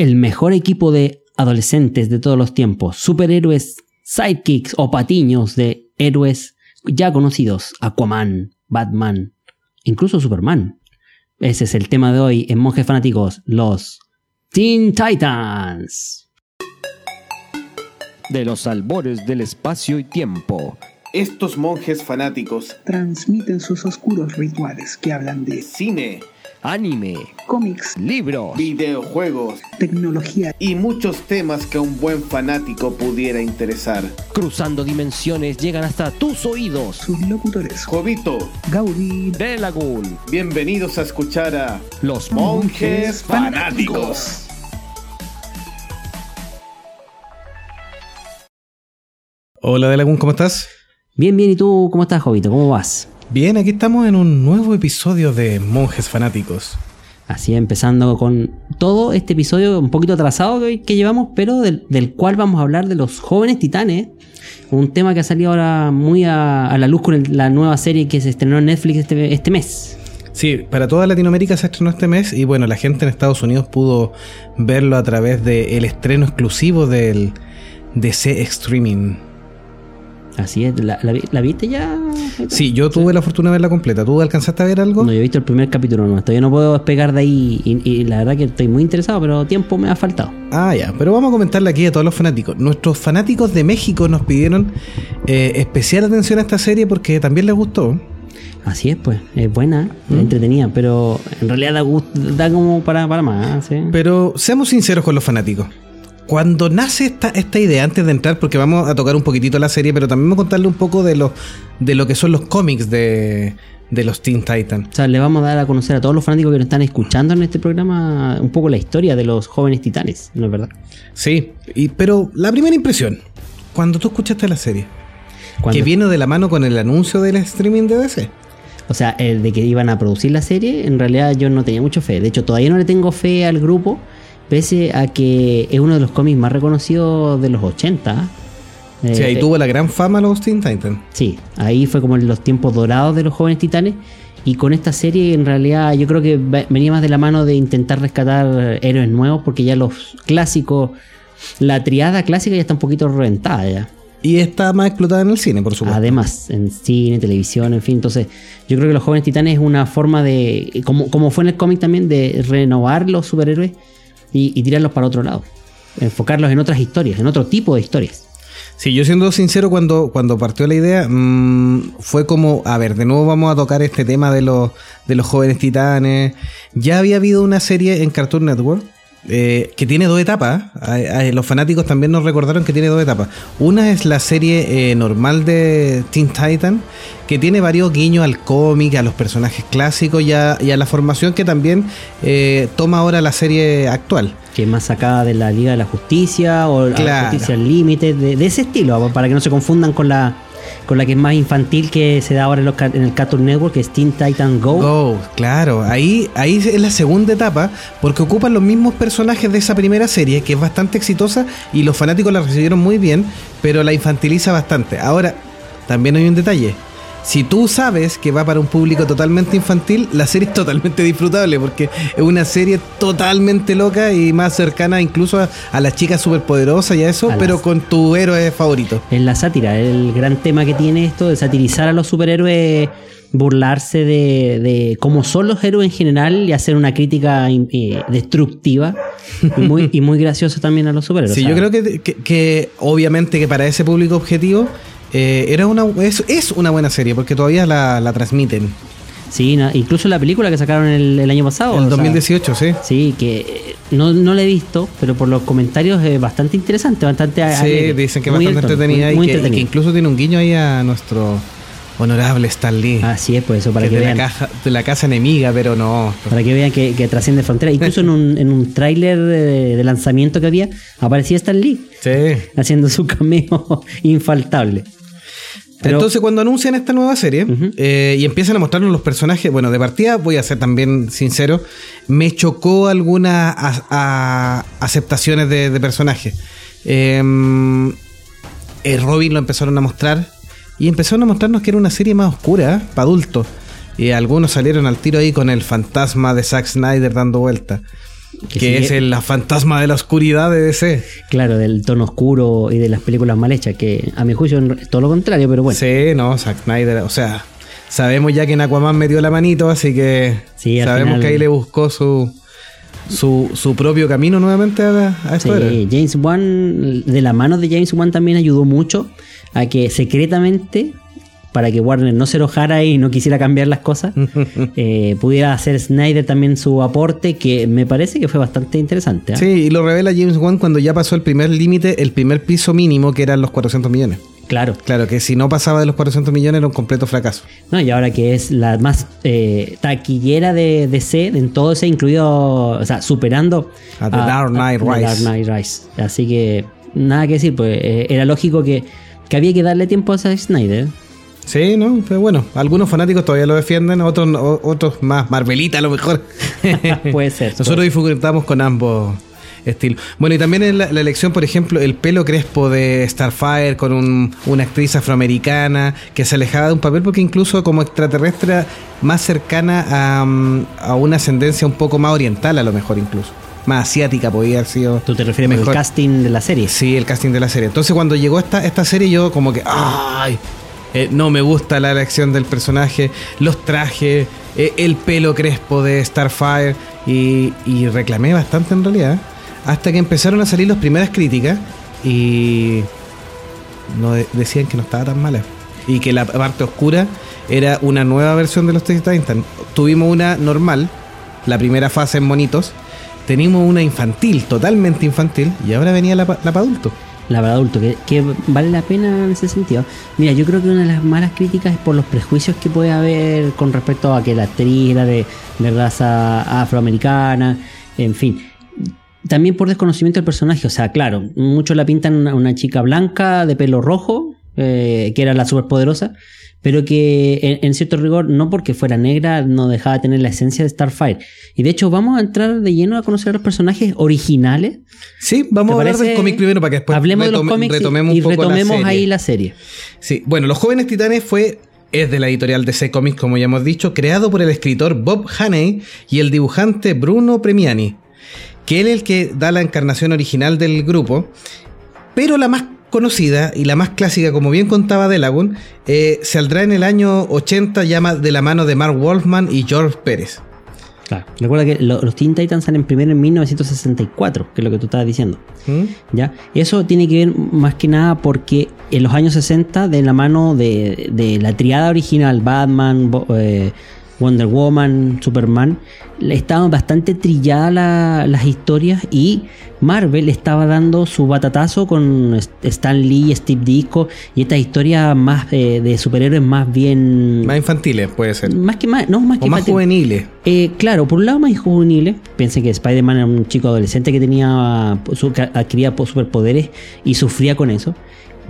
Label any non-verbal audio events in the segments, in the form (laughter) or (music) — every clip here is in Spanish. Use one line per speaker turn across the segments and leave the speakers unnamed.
el mejor equipo de adolescentes de todos los tiempos, superhéroes, sidekicks o patiños de héroes ya conocidos, Aquaman, Batman, incluso Superman. Ese es el tema de hoy en Monjes Fanáticos, los Teen Titans.
De los albores del espacio y tiempo.
Estos monjes fanáticos
transmiten sus oscuros rituales que hablan de
cine,
anime,
cómics,
libros,
videojuegos,
tecnología
y muchos temas que a un buen fanático pudiera interesar.
Cruzando dimensiones llegan hasta tus oídos.
Sus locutores
Jovito,
Gaudí,
De Lagoon.
Bienvenidos a escuchar a
Los
Monjes Fanáticos.
Hola De Lagún, ¿cómo estás?
Bien, bien, ¿y tú cómo estás, Jovito? ¿Cómo vas?
Bien, aquí estamos en un nuevo episodio de Monjes Fanáticos.
Así empezando con todo este episodio un poquito atrasado que, que llevamos, pero del, del, cual vamos a hablar de los jóvenes titanes. Un tema que ha salido ahora muy a, a la luz con el, la nueva serie que se estrenó en Netflix este, este mes.
Sí, para toda Latinoamérica se estrenó este mes y bueno, la gente en Estados Unidos pudo verlo a través del estreno exclusivo del DC Streaming.
Así es, ¿la, la, la viste ya?
Sí, yo tuve sí. la fortuna de verla completa. ¿Tú alcanzaste a ver algo?
No, yo he visto el primer capítulo, no, todavía no puedo despegar de ahí y, y, la verdad que estoy muy interesado, pero tiempo me ha faltado.
Ah, ya, pero vamos a comentarle aquí a todos los fanáticos. Nuestros fanáticos de México nos pidieron eh, especial atención a esta serie porque también les gustó.
Así es, pues, es buena, ¿Mm? entretenida, pero en realidad da, como para, para más. ¿sí?
Pero seamos sinceros con los fanáticos cuando nace esta, esta idea, antes de entrar, porque vamos a tocar un poquitito la serie, pero también vamos a contarle un poco de lo, de lo que son los cómics de, de los Teen Titans.
O sea, le vamos a dar a conocer a todos los fanáticos que nos están escuchando en este programa un poco la historia de los jóvenes titanes, ¿no es verdad?
Sí, y, pero la primera impresión, cuando tú escuchaste la serie, ¿Cuándo? que viene de la mano con el anuncio del streaming de DC.
O sea, el de que iban a producir la serie, en realidad yo no tenía mucho fe. De hecho, todavía no le tengo fe al grupo pese a que es uno de los cómics más reconocidos de los 80.
Eh, sí, ahí tuvo la gran fama los Teen Titans.
Sí, ahí fue como en los tiempos dorados de los jóvenes titanes. Y con esta serie, en realidad, yo creo que venía más de la mano de intentar rescatar héroes nuevos, porque ya los clásicos, la triada clásica ya está un poquito reventada ya.
Y está más explotada en el cine, por supuesto.
Además, en cine, televisión, en fin. Entonces, yo creo que los jóvenes titanes es una forma de, como, como fue en el cómic también, de renovar los superhéroes y, tirarlos para otro lado. Enfocarlos en otras historias, en otro tipo de historias.
Sí, yo siendo sincero, cuando, cuando partió la idea, mmm, fue como, a ver, de nuevo vamos a tocar este tema de los, de los jóvenes titanes. Ya había habido una serie en Cartoon Network. Eh, que tiene dos etapas. Eh, los fanáticos también nos recordaron que tiene dos etapas. Una es la serie eh, normal de Teen Titan, que tiene varios guiños al cómic, a los personajes clásicos y a, y a la formación que también eh, toma ahora la serie actual.
Que es más sacada de la Liga de la Justicia o claro. la Justicia al Límite, de, de, ese estilo, para que no se confundan con la con la que es más infantil que se da ahora en, los, en el Cartoon Network, que es Teen Titan Go.
Go, claro. Ahí, ahí es la segunda etapa, porque ocupan los mismos personajes de esa primera serie, que es bastante exitosa y los fanáticos la recibieron muy bien, pero la infantiliza bastante. Ahora, también hay un detalle. Si tú sabes que va para un público totalmente infantil, la serie es totalmente disfrutable porque es una serie totalmente loca y más cercana incluso a, a las chicas superpoderosas y a eso, a pero las... con tu héroe favorito.
Es la sátira, el gran tema que tiene esto de satirizar a los superhéroes, burlarse de, de cómo son los héroes en general y hacer una crítica eh, destructiva y muy, y muy graciosa también a los superhéroes.
Sí, yo creo que, que, que obviamente que para ese público objetivo eh, era una es, es, una buena serie porque todavía la, la transmiten.
Sí, no, incluso la película que sacaron el, el año pasado.
El 2018,
sea,
sí.
Sí, que no, no la he visto, pero por los comentarios es bastante interesante, bastante
Sí, alegre, dicen que es bastante entretenida, muy, muy y, que, y, que, incluso tiene un guiño ahí a nuestro honorable Stan Lee.
Así es, pues eso, para que,
que
vean.
La, caja, de la casa enemiga, pero no.
Para que vean que, que trasciende fronteras. Incluso en un, en un tráiler de, de, lanzamiento que había, aparecía Stan Lee.
Sí.
Haciendo su cameo (laughs) infaltable.
Pero, Entonces, cuando anuncian esta nueva serie uh -huh. eh, y empiezan a mostrarnos los personajes, bueno, de partida, voy a ser también sincero, me chocó algunas aceptaciones de, de personajes. Eh, el Robin lo empezaron a mostrar y empezaron a mostrarnos que era una serie más oscura, ¿eh? para adultos. Y algunos salieron al tiro ahí con el fantasma de Zack Snyder dando vuelta.
Que
es el la fantasma de la oscuridad de DC.
Claro, del tono oscuro y de las películas mal hechas, que a mi juicio es todo lo contrario, pero bueno.
Sí, no, Zack Snyder, o sea, sabemos ya que en Aquaman metió la manito, así que
Sí,
sabemos
final-
que ahí le buscó su, su, su propio camino nuevamente a, a esto.
Sí, James Wan, de la mano de James Wan también ayudó mucho a que secretamente, para que Warner no se enojara y no quisiera cambiar las cosas, (laughs) eh, pudiera hacer Snyder también su aporte, que me parece que fue bastante interesante. ¿ah?
Sí, y lo revela James Wan cuando ya pasó el primer límite, el primer piso mínimo, que eran los 400 millones.
Claro.
Claro, que si no pasaba de los 400 millones era un completo fracaso.
No, y ahora que es la más eh, taquillera de DC, en todo ese incluido, o sea, superando
A The Dark Knight Rise.
Dark Knight Rise. Así que nada que decir, pues eh, era lógico que, que había que darle tiempo a Zack Snyder.
Sí, ¿no? Pero bueno, algunos fanáticos todavía lo defienden, otros, otros más Marvelita a lo mejor. (laughs)
Puede ser.
Nosotros disfrutamos con ambos estilos. Bueno, y también en la, la elección, por ejemplo, el pelo crespo de Starfire con un- una actriz afroamericana que se alejaba de un papel porque incluso como extraterrestre más cercana a, mm, a una ascendencia un poco más oriental a lo mejor incluso. Más asiática podía haber sido.
¿Tú te refieres al casting de la serie?
Sí, el casting de la serie. Entonces cuando llegó esta, esta serie yo como que, ¡ay! Eh, no me gusta la elección del personaje, los trajes, eh, el pelo crespo de Starfire y, y reclamé bastante en realidad. Hasta que empezaron a salir las primeras críticas y no de- decían que no estaba tan mala. Y que la parte oscura era una nueva versión de los Titans. Tuvimos una normal, la primera fase en monitos. Teníamos una infantil, totalmente infantil, y ahora venía la, la para adulto.
La para adulto, que, que vale la pena en ese sentido. Mira, yo creo que una de las malas críticas es por los prejuicios que puede haber con respecto a que la actriz era de, de raza afroamericana, en fin. También por desconocimiento del personaje, o sea, claro, muchos la pintan una, una chica blanca de pelo rojo, eh, que era la superpoderosa, pero que en, en cierto rigor, no porque fuera negra, no dejaba de tener la esencia de Starfire. Y de hecho, vamos a entrar de lleno a conocer a los personajes originales
Sí, vamos a
¿Te
hablar del cómic primero para que después
Hablemos de los cómics
retomemos
y,
un poco
retomemos
la serie.
ahí la serie.
Sí, bueno, Los Jóvenes Titanes fue es de la editorial DC Comics, como ya hemos dicho, creado por el escritor Bob Haney y el dibujante Bruno Premiani, que él es el que da la encarnación original del grupo, pero la más conocida y la más clásica, como bien contaba Delagun, eh, saldrá en el año 80 llama de la mano de Mark Wolfman y George Pérez.
Claro. Recuerda que lo- los Teen Titans salen primero en 1964, que es lo que tú estabas diciendo.
¿Mm?
¿ya? Eso tiene que ver más que nada porque en los años 60, de la mano de, de la triada original, Batman, Bo- eh, Wonder Woman, Superman, estaban bastante trilladas la- las historias y Marvel estaba dando su batatazo con Stan Lee, Steve Ditko y estas historias más eh, de superhéroes más bien...
Más infantiles, puede ser.
Más que más, no, más que
O más
infantil.
juveniles.
Eh, claro, por un lado más juveniles. Piensen que Spider-Man era un chico adolescente que tenía que adquiría po- superpoderes y sufría con eso.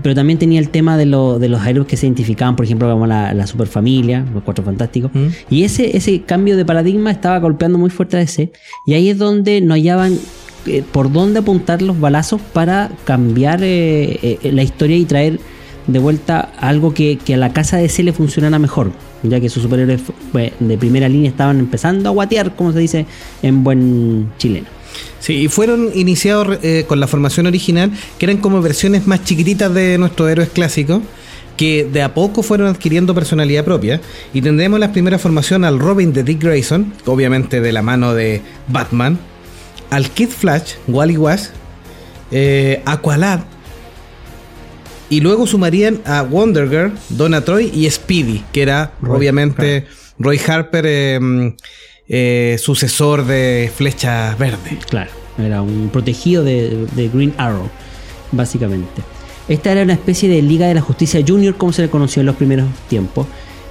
Pero también tenía el tema de, lo- de los héroes que se identificaban, por ejemplo, como la, la superfamilia, los cuatro fantásticos.
Mm.
Y ese, ese cambio de paradigma estaba golpeando muy fuerte a DC. Y ahí es donde no hallaban eh, por dónde apuntar los balazos para cambiar eh, eh, la historia y traer de vuelta algo que, que a la casa de DC le funcionara mejor. Ya que sus superhéroes de primera línea estaban empezando a guatear, como se dice en buen chileno.
Sí, y fueron iniciados eh, con la formación original, que eran como versiones más chiquititas de nuestros héroes clásicos, que de a poco fueron adquiriendo personalidad propia. Y tendremos la primera formación al Robin de Dick Grayson, obviamente de la mano de Batman, al Kid Flash, Wally West, eh, Aqualad, y luego sumarían a Wonder Girl, Donna Troy y Speedy, que era
Roy
obviamente Roy Harper, eh, eh, sucesor de Flecha Verde.
Claro, era un protegido de, de Green Arrow, básicamente. Esta era una especie de Liga de la Justicia Junior, como se le conoció en los primeros tiempos.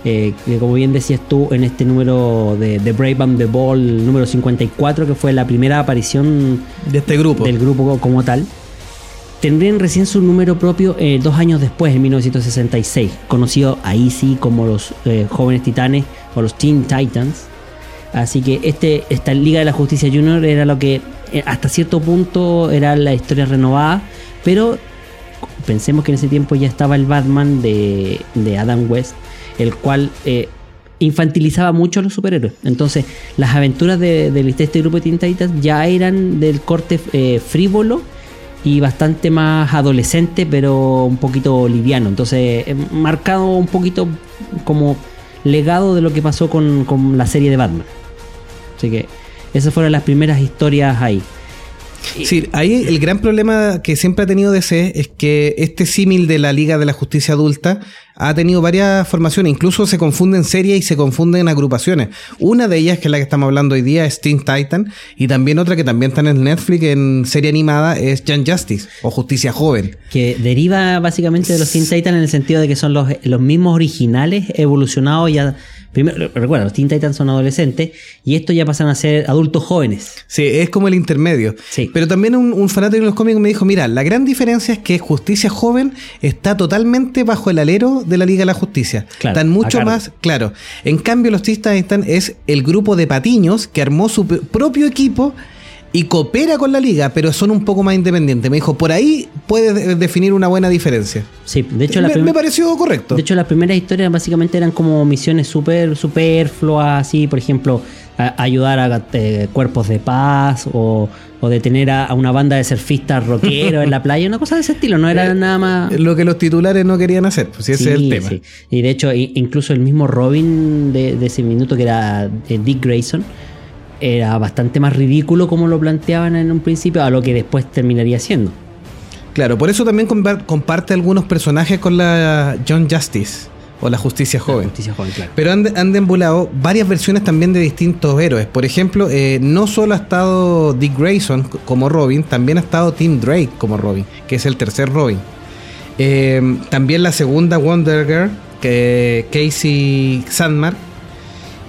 eh, que como bien decías tú, en este número de, de Brave and the Ball, número 54, que fue la primera aparición
De este grupo.
del grupo como tal, tendrían recién su número propio eh, dos años después, en 1966, conocido ahí sí como los eh, jóvenes titanes o los Teen Titans. Así que este, esta Liga de la Justicia Junior era lo que eh, hasta cierto punto era la historia renovada, pero pensemos que en ese tiempo ya estaba el Batman de, de Adam West, el cual eh, infantilizaba mucho a los superhéroes. Entonces, las aventuras de, de este grupo de Teen Titans ya eran del corte eh, frívolo y bastante más adolescente, pero un poquito liviano. Entonces, eh, marcado un poquito como legado de lo que pasó con, con la serie de Batman. Así que esas fueron las primeras historias ahí.
Sí, ahí el gran problema que siempre ha tenido DC es que este símil de la Liga de la Justicia Adulta ha tenido varias formaciones, incluso se confunden series y se confunden agrupaciones. Una de ellas, que es la que estamos hablando hoy día, es Teen Titan, y también otra que también está en Netflix en serie animada es Young Justice o Justicia Joven.
Que deriva básicamente de los Teen Titans en el sentido de que son los, los mismos originales evolucionados ya Primero, recuerda, los Teen Titans son adolescentes y estos ya pasan a ser adultos jóvenes.
Sí, es como el intermedio.
Sí.
Pero también un, un fanático de los cómics me dijo, mira, la gran diferencia es que Justicia Joven está totalmente bajo el alero de la Liga de la Justicia.
Claro,
Están mucho más, claro. En cambio, los Teen Titans es el grupo de patiños que armó su propio equipo y coopera con la liga, pero son un poco más independientes. Me dijo, por ahí puedes de- definir una buena diferencia.
Sí, de hecho, la
me, me pareció correcto.
De hecho, las primeras historias básicamente eran como misiones súper superfluas, así, por ejemplo, a- ayudar a eh, cuerpos de paz o, o detener a, a una banda de surfistas rockeros en la (laughs) playa, una cosa de ese estilo, no era nada más...
lo que los titulares no querían hacer, pues si ese es el
Sí,
tema.
sí. Y de hecho, incluso el mismo Robin de, de ese minuto, que era eh, Dick Grayson, era bastante más ridículo como lo planteaban en un principio a lo que después terminaría siendo.
Claro, por eso también compa- comparte algunos personajes con la John Justice o la Justicia Joven.
Justicia joven, claro.
Pero han, han deambulado varias versiones también de distintos héroes. Por ejemplo, eh, no solo ha estado Dick Grayson como Robin, también ha estado Tim Drake como Robin, que es el tercer Robin. Eh, también la segunda Wonder Girl, que Casey Sandmark.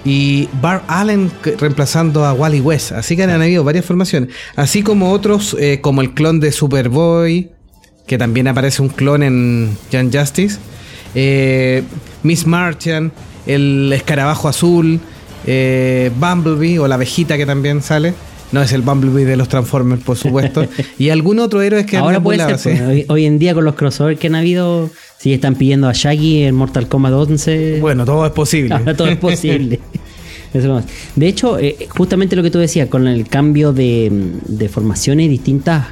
Y Bart Allen reemplazando a Wally West. Así que han habido varias formaciones. Así como otros, eh, como el clon de Superboy, que también aparece un clon en Young Justice. Eh, Miss Martian, el escarabajo azul, eh, Bumblebee o la abejita que también sale. No es el Bumblebee de los Transformers, por supuesto. (laughs) y algún otro héroe que han
Ahora puede ser,
sí.
pues, hoy, hoy en día con los crossovers que han habido, si están pidiendo a Shaggy en Mortal Kombat 11,
Bueno, todo es posible.
ahora (laughs) todo es posible. (laughs) Eso. De hecho, eh, justamente lo que tú decías, con el cambio de, de formaciones y distintas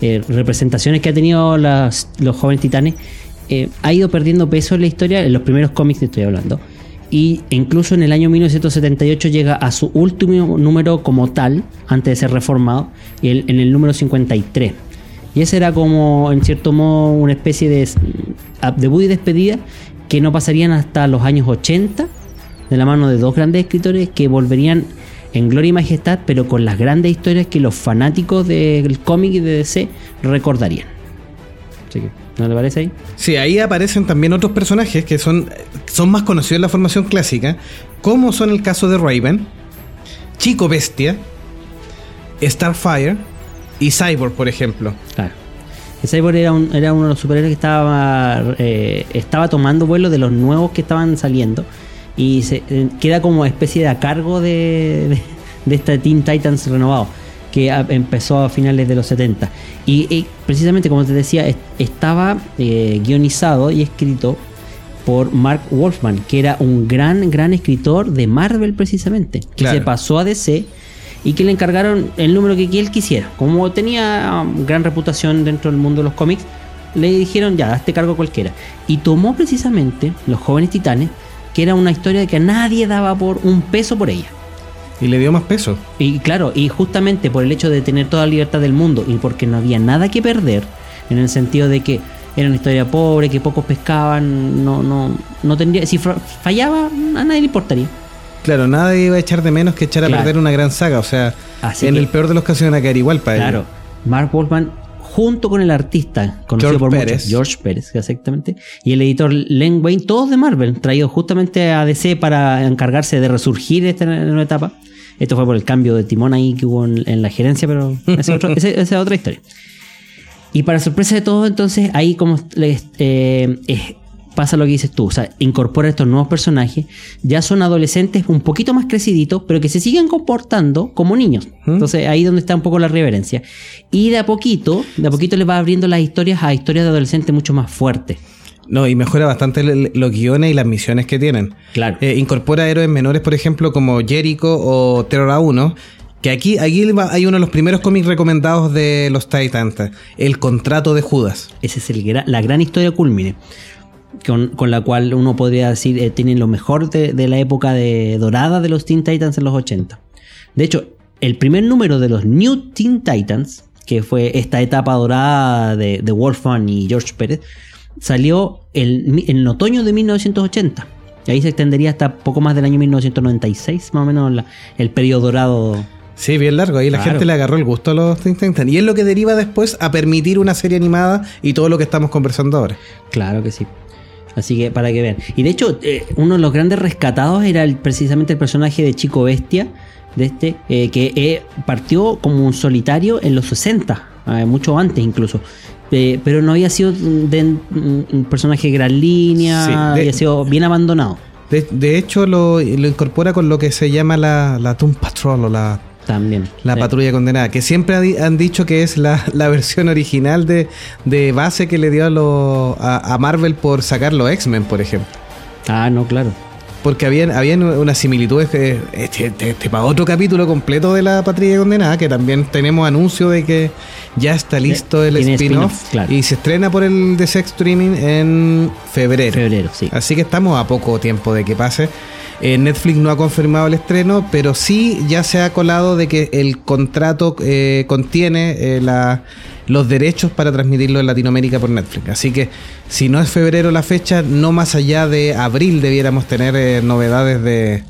eh, representaciones que ha tenido las- los jóvenes titanes, eh, ha ido perdiendo peso en la historia, en los primeros cómics te estoy hablando. Y incluso en el año 1978 llega a su último número como tal, antes de ser reformado, el- en el número 53. Y ese era como, en cierto modo, una especie de debut y despedida que no pasarían hasta los años 80, de la mano de dos grandes escritores que volverían en gloria y majestad, pero con las grandes historias que los fanáticos del cómic y de DC recordarían. Así que, ¿no le parece ahí?
Sí, ahí aparecen también otros personajes que son, son más conocidos en la formación clásica, como son el caso de Raven, Chico Bestia, Starfire y Cyborg, por ejemplo.
Claro. El Cyborg era, un- era uno de los superhéroes que estaba, eh, estaba tomando vuelo de los nuevos que estaban saliendo y se, eh, queda como especie de a cargo de, de, de esta Teen Titans renovado que a- empezó a finales de los 70. Y, y precisamente como te decía, es- estaba eh, guionizado y escrito por Mark Wolfman, que era un gran, gran escritor de Marvel precisamente, que
Claro.
se pasó a DC y que le encargaron el número que él quisiera. Como tenía um, gran reputación dentro del mundo de los cómics, le dijeron ya, hazte cargo cualquiera. Y tomó precisamente Los Jóvenes Titanes, que era una historia que a nadie daba por un peso por ella.
Y le dio más peso.
Y claro, y justamente por el hecho de tener toda la libertad del mundo y porque no había nada que perder, en el sentido de que era una historia pobre, que pocos pescaban, no, no, no tendría, si fallaba, a nadie le importaría.
Claro, nada iba a echar de menos que echar a
Claro.
perder una gran saga. O sea,
Así
en
que-
el peor de los casos iban a caer igual para
Claro,
ellos.
Mark Wolfman, junto con el artista, conocido
George
por
Pérez.
muchos, George Pérez, exactamente, y el editor Len Wayne, todos de Marvel, traídos justamente a DC para encargarse de resurgir esta nueva etapa. Esto fue por el cambio de timón ahí que hubo en, en la gerencia, pero esa es, otro- (laughs) esa- esa es otra historia. Y para sorpresa de todos, entonces, ahí como eh, es- pasa lo que dices tú, o sea, incorpora estos nuevos personajes, ya son adolescentes un poquito más creciditos, pero que se siguen comportando como niños. Entonces, ahí donde está un poco la reverencia. Y de a poquito, de a poquito les va abriendo las historias a historias de adolescentes mucho más fuertes.
No, y mejora bastante los guiones y las misiones que tienen.
Claro.
Eh, incorpora héroes menores, por ejemplo, como Jericho o Terror A1. Que aquí, aquí hay uno de los primeros cómics recomendados de los Titans. El contrato de Judas.
Esa es el la gran historia culmine. Con, con la cual uno podría decir eh, tienen lo mejor de, de la época de, dorada de los Teen Titans en los 80. De hecho, el primer número de los New Teen Titans, que fue esta etapa dorada de, de Wolfman y George Pérez, salió el- en otoño de 1980. Y ahí se extendería hasta poco más del año 1996, más o menos la- el periodo dorado.
Sí, bien largo. Ahí la gente le agarró el gusto a los Teen Titans. Y es lo que deriva después a permitir una serie animada y todo lo que estamos conversando ahora.
Claro que sí. Así que para que vean. Y de hecho, eh, uno de los grandes rescatados era el- precisamente el personaje de Chico Bestia, de este, eh, que eh, partió como un solitario en los 60, eh, mucho antes incluso. Eh, pero no había sido de, un personaje de gran línea,
Sí, de-
había sido bien abandonado
De, de hecho, lo, lo incorpora con lo que se llama la, la Doom Patrol o la,
también.
la
Sí.
patrulla condenada, que siempre han dicho que es la, la versión original de, de base que le dio a, lo- a, a Marvel por sacar los X-Men, por ejemplo.
Ah, no, claro.
Porque habían, habían unas similitudes que este, este- este para otro capítulo completo de la patrulla condenada, que también tenemos anuncio de que ya está listo el spin-off
claro.
y se estrena por el DC Streaming en febrero.
Febrero, sí.
Así que estamos a poco tiempo de que pase. Eh, Netflix no ha confirmado el estreno, pero sí ya se ha colado de que el contrato eh, contiene eh, los derechos para transmitirlo en Latinoamérica por Netflix. Así que si no es febrero la fecha, no más allá de abril debiéramos tener eh, novedades de...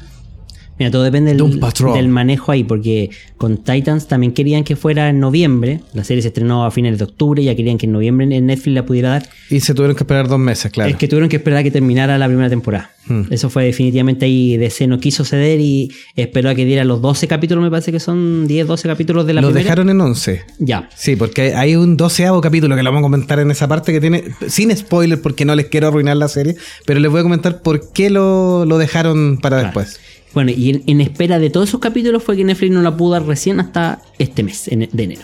Mira, todo depende del, manejo ahí, porque con Titans también querían que fuera en noviembre. La serie se estrenó a finales de octubre, ya querían que en noviembre en Netflix la pudiera dar.
Y se tuvieron que esperar dos meses, claro.
Es que tuvieron que esperar a que terminara la primera temporada.
Hmm.
Eso fue definitivamente ahí DC no quiso ceder y esperó a que diera los 12 capítulos, me parece que son 10, 12 capítulos de la
Lo
primera.
dejaron en 11.
Ya.
Sí, porque hay un doceavo capítulo que lo vamos a comentar en esa parte que tiene, sin spoiler porque no les quiero arruinar la serie, pero les voy a comentar por qué lo, lo dejaron para
Claro.
después.
Bueno, y en, espera de todos esos capítulos fue que Netflix no la pudo dar recién hasta este mes en- de enero.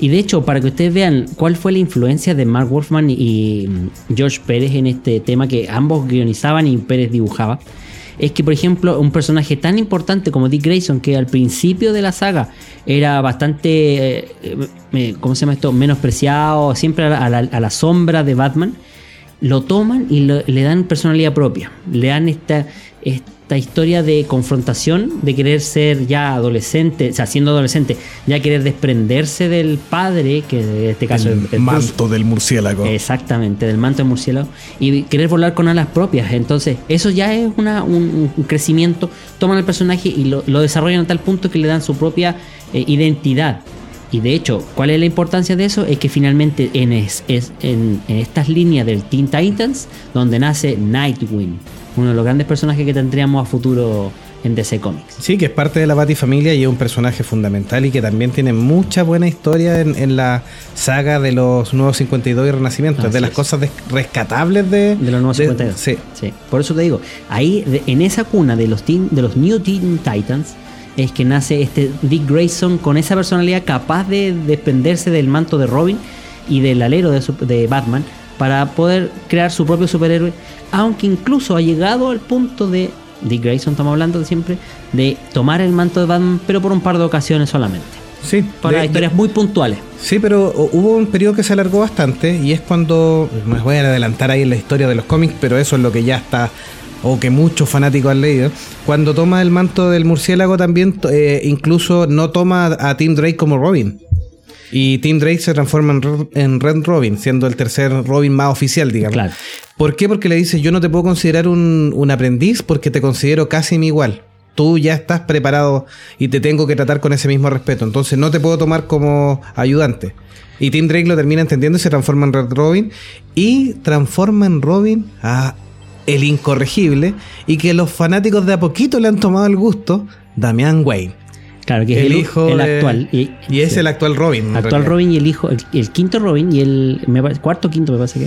Y de hecho, para que ustedes vean cuál fue la influencia de Mark Wolfman y mm, George Pérez en este tema que ambos guionizaban y Pérez dibujaba, es que, por ejemplo, un personaje tan importante como Dick Grayson, que al principio de la saga era bastante, eh, eh, ¿cómo se llama esto?, menospreciado, siempre a la, a la- sombra de Batman, lo toman y lo- le dan personalidad propia. Le dan esta historia de confrontación, de querer ser ya adolescente, o sea, siendo adolescente, ya querer desprenderse del padre, que en este caso es, es Bruce.
del murciélago.
Exactamente, del manto de murciélago. Y querer volar con alas propias. Entonces, eso ya es una- un, un crecimiento. Toman el personaje y lo, lo desarrollan a tal punto que le dan su propia eh, identidad. Y de hecho, ¿cuál es la importancia de eso? Es que finalmente en, es, es- en, en estas líneas del Teen Titans, donde nace Nightwing, uno de los grandes personajes que tendríamos a futuro en DC Comics.
Sí, que es parte de la Batifamilia y es un personaje fundamental y que también tiene mucha buena historia en, en la saga de los Nuevos 52 y Renacimiento. Es
Así
de las
es.
cosas rescatables de,
De los nuevos
de-
52.
Sí.
Sí, por eso te digo, ahí de- en esa cuna de los, teen- de los New Teen Titans es que nace este Dick Grayson con esa personalidad capaz de desprenderse del manto de Robin y del alero de, su- de Batman para poder crear su propio superhéroe, aunque incluso ha llegado al punto de Dick Grayson, estamos hablando de siempre, de tomar el manto de Batman, pero por un par de ocasiones solamente,
Sí,
para
de-
historias muy puntuales.
Sí, pero hu- hubo un periodo que se alargó bastante y es cuando, me voy a adelantar ahí en la historia de los cómics, pero eso es lo que ya está, o que muchos fanáticos han leído, cuando toma el manto del murciélago también eh, incluso no toma a Tim Drake como Robin. Y Tim Drake se transforma en, Red- en Red Robin, siendo el tercer Robin más oficial, digamos.
Claro.
¿Por qué? Porque le dice, yo no te puedo considerar un, un aprendiz porque te considero casi mi igual. Tú ya estás preparado y te tengo que tratar con ese mismo respeto. Entonces no te puedo tomar como ayudante. Y Tim Drake lo termina entendiendo y se transforma en Red Robin. Y transforma en Robin a el incorregible. Y que los fanáticos de a poquito le han tomado el gusto. Damian Wayne.
Claro, que es
el
el,
hijo
el
de-
actual.
Y, es
sí.
el actual Robin.
Actual. Robin y el hijo, el, el quinto Robin y el me cuarto quinto me parece que.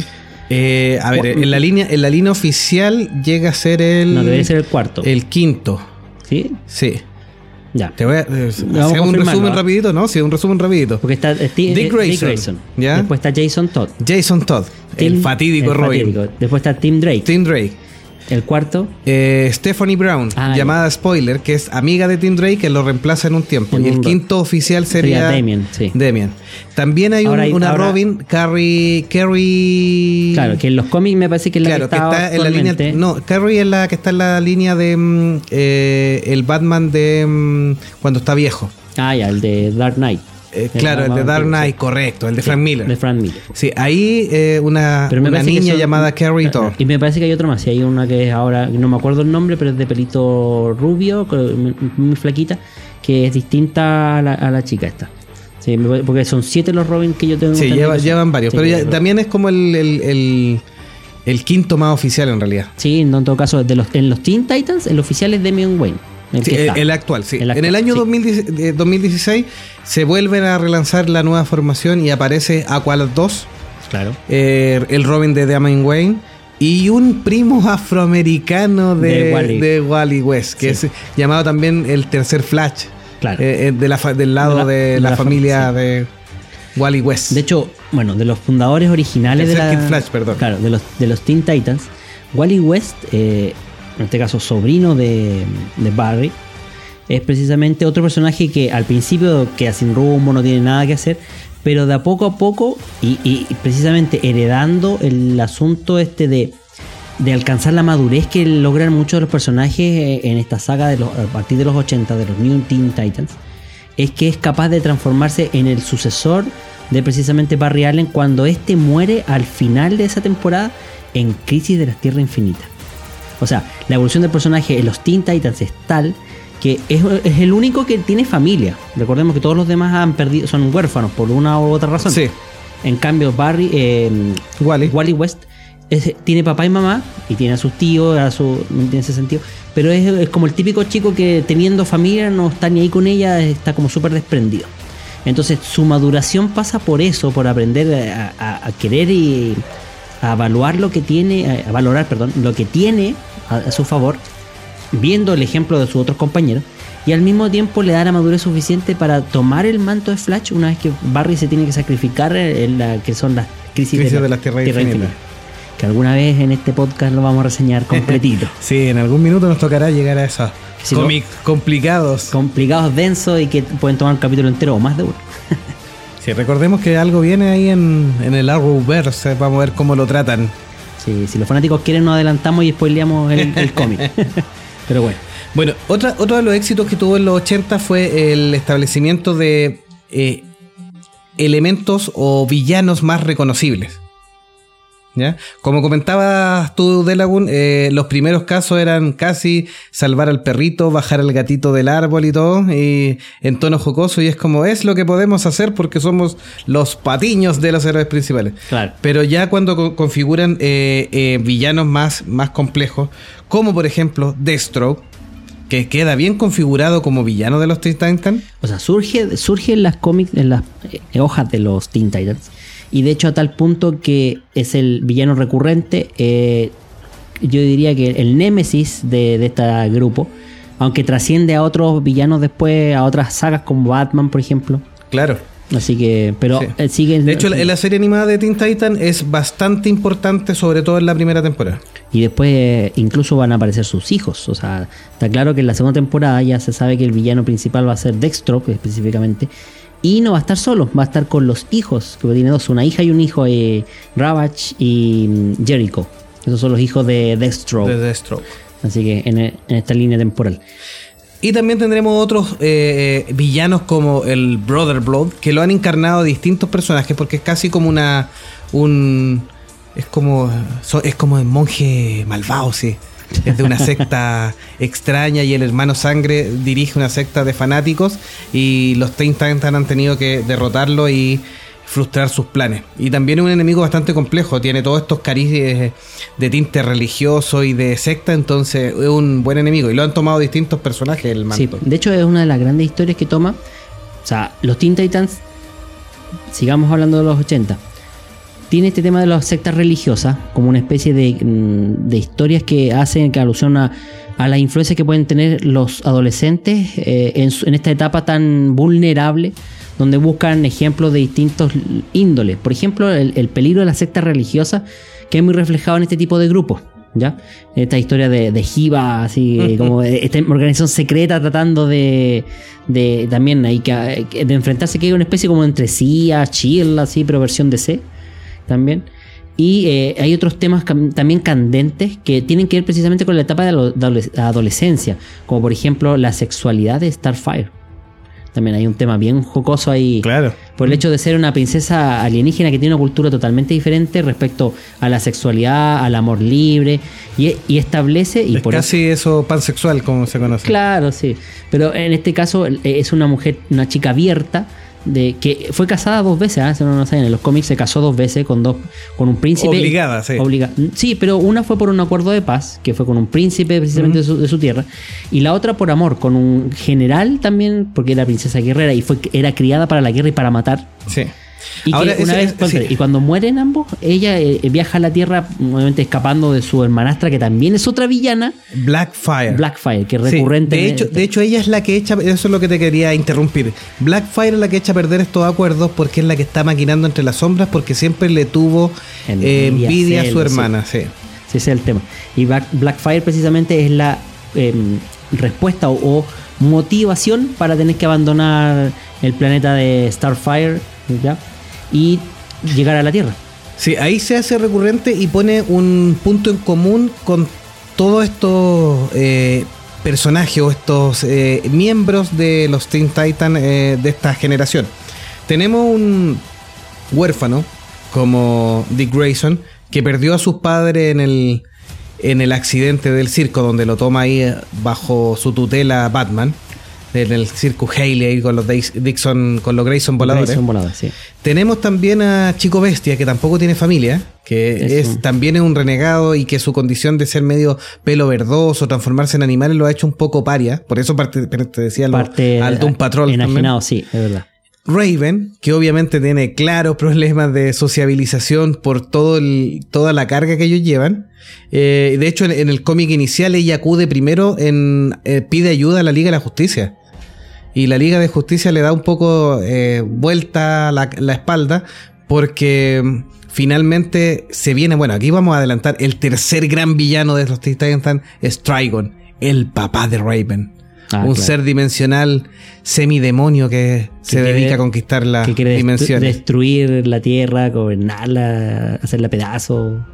Eh, a ver, en la línea, en la línea oficial llega a ser el.
No, debería ser el cuarto.
El quinto.
¿Sí?
Sí. Ya. Te voy a, eh, un resumen
¿ah?
rapidito, ¿no? Sí, un resumen rapidito.
Porque está eh, Ti-
Dick
eh,
Grayson, ¿ya?
Después está Jason Todd.
Jason Todd, el fatídico
el
Robin.
fatídico. Después está Tim Drake.
Tim Drake.
El cuarto.
Eh, Stephanie Brown,
Ah,
llamada Spoiler, que es amiga de Tim Drake, que lo reemplaza en un tiempo. Y el quinto oficial sería,
Sería Damien, sí.
Damien. También hay, un-
Ahora hay-
una
ahora-
Robin, Carrie. Carrie.
Claro, que en los cómics me parece que es la
Claro,
que está,
en la línea. No, Carrie es la que está en la línea de. mm, eh, el Batman de. mm, cuando está viejo.
Ah, ya, el de Dark Knight.
Eh, claro, el de Dark Knight, correcto, el de Frank Miller.
De Frank Miller.
Sí, ahí eh, una, niña
son-
llamada Carrie Thor.
Y me parece que hay otro más. Y hay una que es ahora, no me acuerdo el nombre, pero es de pelito rubio, muy, flaquita, que es distinta a la, a la chica esta. Sí, porque son siete los Robin que yo tengo.
Sí, lleva- llevan varios.
Sí,
pero ya- también es como el, el, el- el quinto más oficial en realidad.
Sí, en todo caso, de los, en los Teen Titans, el oficial es Damian Wayne. El,
Sí,
que
el,
está.
el actual, sí.
El
en el año
sí.
2010 eh, 2016 se vuelven a relanzar la nueva formación y aparece Aqualad 2,
Claro.
eh, el Robin de Damian Wayne y un primo afroamericano de,
De Wally.
de Wally West, que
Sí.
es llamado también el tercer Flash,
Claro.
eh, eh, de la fa- del lado de
De
la, familia
fam-
de Wally West.
De hecho, bueno, de los fundadores originales de la.
Kid Flash, perdón.
Claro, de los, de los Teen Titans, Wally West, eh, en este caso sobrino de, Barry, es precisamente otro personaje que al principio queda sin rumbo, no tiene nada que hacer, pero de a poco a poco, y, precisamente heredando el asunto este de, de alcanzar la madurez que logran muchos de los personajes eh, en esta saga de los, a partir de los 80 de los New Teen Titans, es que es capaz de transformarse en el sucesor de precisamente Barry Allen cuando éste muere al final de esa temporada en Crisis de las Tierras Infinitas. O sea, la evolución del personaje en los Teen Titans es tal que es, es el único que tiene familia. Recordemos que todos los demás han perdido, son huérfanos por una u otra razón.
Sí.
En cambio, Barry, eh,
Wally.
Wally West es- tiene papá y mamá y tiene a sus tíos, a su, en ese sentido. Pero es, es como el típico chico que teniendo familia no está ni ahí con ella, está como súper desprendido. Entonces su maduración pasa por eso, por aprender a, a- a querer y a evaluar lo que tiene, a valorar, perdón, lo que tiene a, a su favor, viendo el ejemplo de sus otros compañeros. Y al mismo tiempo le da la madurez suficiente para tomar el manto de Flash una vez que Barry se tiene que sacrificar en la que son las crisis,
Crisis de las Tierras Infinitas.
Que alguna vez en este podcast lo vamos a reseñar (laughs) completito.
Sí, en algún minuto nos tocará llegar a esos
Si
cómics complicados.
Complicados, densos y que pueden tomar un capítulo entero o más de uno. (laughs)
Sí, recordemos que algo viene ahí en, en el Arrowverse. Vamos a ver cómo lo tratan.
Sí, si los fanáticos quieren nos adelantamos y spoileamos el, el cómic. (laughs) Pero bueno.
Bueno, otra, otro de los éxitos que tuvo en los 80 fue el establecimiento de eh, elementos o villanos más reconocibles. ¿Ya? Como comentabas tú, Delagun, eh, los primeros casos eran casi salvar al perrito, bajar al gatito del árbol y todo, y en tono jocoso, y es como es lo que podemos hacer porque somos los patiños de los héroes principales.
Claro.
Pero ya cuando co- configuran eh, eh, villanos más, más complejos, como por ejemplo Deathstroke, que queda bien configurado como villano de los Teen Titans,
O sea, surge, surge en las cómics, en las hojas de los Teen Titans. Y de hecho a tal punto que es el villano recurrente. eh, yo diría que el némesis de, de este grupo. Aunque trasciende a otros villanos después, a otras sagas como Batman, por ejemplo.
claro.
Así que, pero
Sí.
eh, sigue.
De hecho, la, la serie animada de Teen Titan es bastante importante, sobre todo en la primera temporada.
Y después eh, incluso van a aparecer sus hijos. O sea, está claro que en la segunda temporada ya se sabe que el villano principal va a ser Dextro, específicamente. Y no va a estar solo, va a estar con los hijos, que tiene dos, una hija y un hijo, eh, Ravage y mm, Jericho. Esos son los hijos de Dextro.
De Deathstroke.
Así que en, en esta línea temporal.
Y también tendremos otros eh, eh, villanos como el Brother Blood, que lo han encarnado distintos personajes, porque es casi como una. un. es como. es como el monje malvado, sí. Es de una secta extraña y el hermano Sangre dirige una secta de fanáticos y los Teen Titans han tenido que derrotarlo y frustrar sus planes. Y también es un enemigo bastante complejo, tiene todos estos carices de tinte religioso y de secta, entonces es un buen enemigo. Y lo han tomado distintos personajes el
Sí,
manto.
de hecho es una de las grandes historias que toma. O sea, los Teen Titans, sigamos hablando de los 80, tiene este tema de las sectas religiosas como una especie de, mm, de historias que hacen que alusión a, a las influencias que pueden tener los adolescentes eh, en, en esta etapa tan vulnerable, donde buscan ejemplos de distintos índoles. Por ejemplo, el, el peligro de la secta religiosa, que es muy reflejado en este tipo de grupos. ¿Ya? Esta historia de, de Jiva, así eh, como esta organización secreta tratando de, de también hay que, de enfrentarse que hay una especie como entre CIA, Chill, así, pero versión DC también. Y eh, hay otros temas también candentes que tienen que ver precisamente con la etapa de la adole- adolescencia, como por ejemplo la sexualidad de Starfire. También hay un tema bien jocoso ahí.
Claro.
Por el hecho de ser una princesa alienígena que tiene una cultura totalmente diferente respecto a la sexualidad, al amor libre, y, y establece... Y
es
por
casi eso pansexual, como se conoce.
Claro, sí. Pero en este caso eh, es una mujer, una chica abierta, de que fue casada dos veces. Si no saben, en los cómics se casó dos veces con dos, con un príncipe.
Obligada, sí.
Obliga- sí, pero una fue por un acuerdo de paz, que fue con un príncipe precisamente de, su, de su tierra, y la otra por amor, con un general también, porque era princesa guerrera y fue era criada para la guerra y para matar.
Sí.
Y,
Ahora,
una
ese-
vez,
sí.
y cuando mueren ambos, ella eh, viaja a la tierra, obviamente escapando de su hermanastra, que también es otra villana,
Blackfire.
Blackfire, que es
Sí,
recurrente.
de, hecho, de hecho, ella es la que echa, eso es lo que te quería interrumpir. Blackfire es la que echa a perder estos acuerdos porque es la que está maquinando entre las sombras porque siempre le tuvo eh,
Envidia,
a su hermana. Sí.
Sí, ese es el tema. Y Black- Blackfire precisamente es la em, respuesta o, o motivación para tener que abandonar el planeta de Starfire ¿ya? Y llegar a la Tierra.
Sí, ahí se hace recurrente y pone un punto en común con todos estos eh, personajes o estos eh, miembros de los Teen Titans eh, de esta generación. Tenemos un huérfano como Dick Grayson que perdió a sus padres en el, en el accidente del circo donde lo toma ahí bajo su tutela Batman. En el circo Haley ahí con los Dix- Dixon, con los Grayson voladores.
Grayson volador, sí.
Tenemos también a Chico Bestia, que tampoco tiene familia, que
Eso.
es también es un renegado y que su condición de ser medio pelo verdoso, transformarse en animales, lo ha hecho un poco paria. Por eso parte, te decía
Parte
al Doom Patrol.
enajenado, sí, es verdad.
Raven, que obviamente tiene claros problemas de sociabilización por todo el, toda la carga que ellos llevan. Eh, de hecho, en, en el cómic inicial ella acude primero en eh, pide ayuda a la Liga de la Justicia. Y la Liga de Justicia le da un poco eh, vuelta la, la espalda porque mm, finalmente se viene, bueno, aquí vamos a adelantar, el tercer gran villano de los Teen Titans es Trigon, el papá de Raven.
Ah,
un
claro.
ser dimensional semidemonio que, se
quiere-
dedica a conquistar las
que quiere destru-
dimensiones.
destruir la Tierra, gobernarla, hacerla pedazo.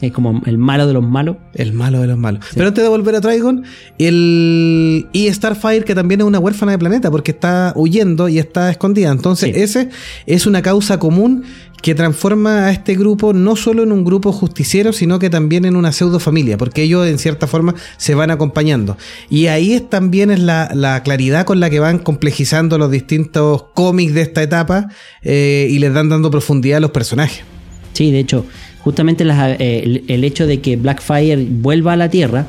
Es como el malo de los malos.
El malo de los malos. Pero antes de volver a Trigon, el. Y Starfire, que también es una huérfana de planeta, porque está huyendo y está escondida. Entonces,
Sí.
ese es una causa común que transforma a este grupo no solo en un grupo justiciero, sino que también en una pseudo familia, porque ellos en cierta forma se van acompañando. Y ahí es también es la, la claridad con la que van complejizando los distintos cómics de esta etapa eh, y les dan dando profundidad a los personajes.
Sí, de hecho, justamente las, eh, el, el hecho de que Blackfire vuelva a la Tierra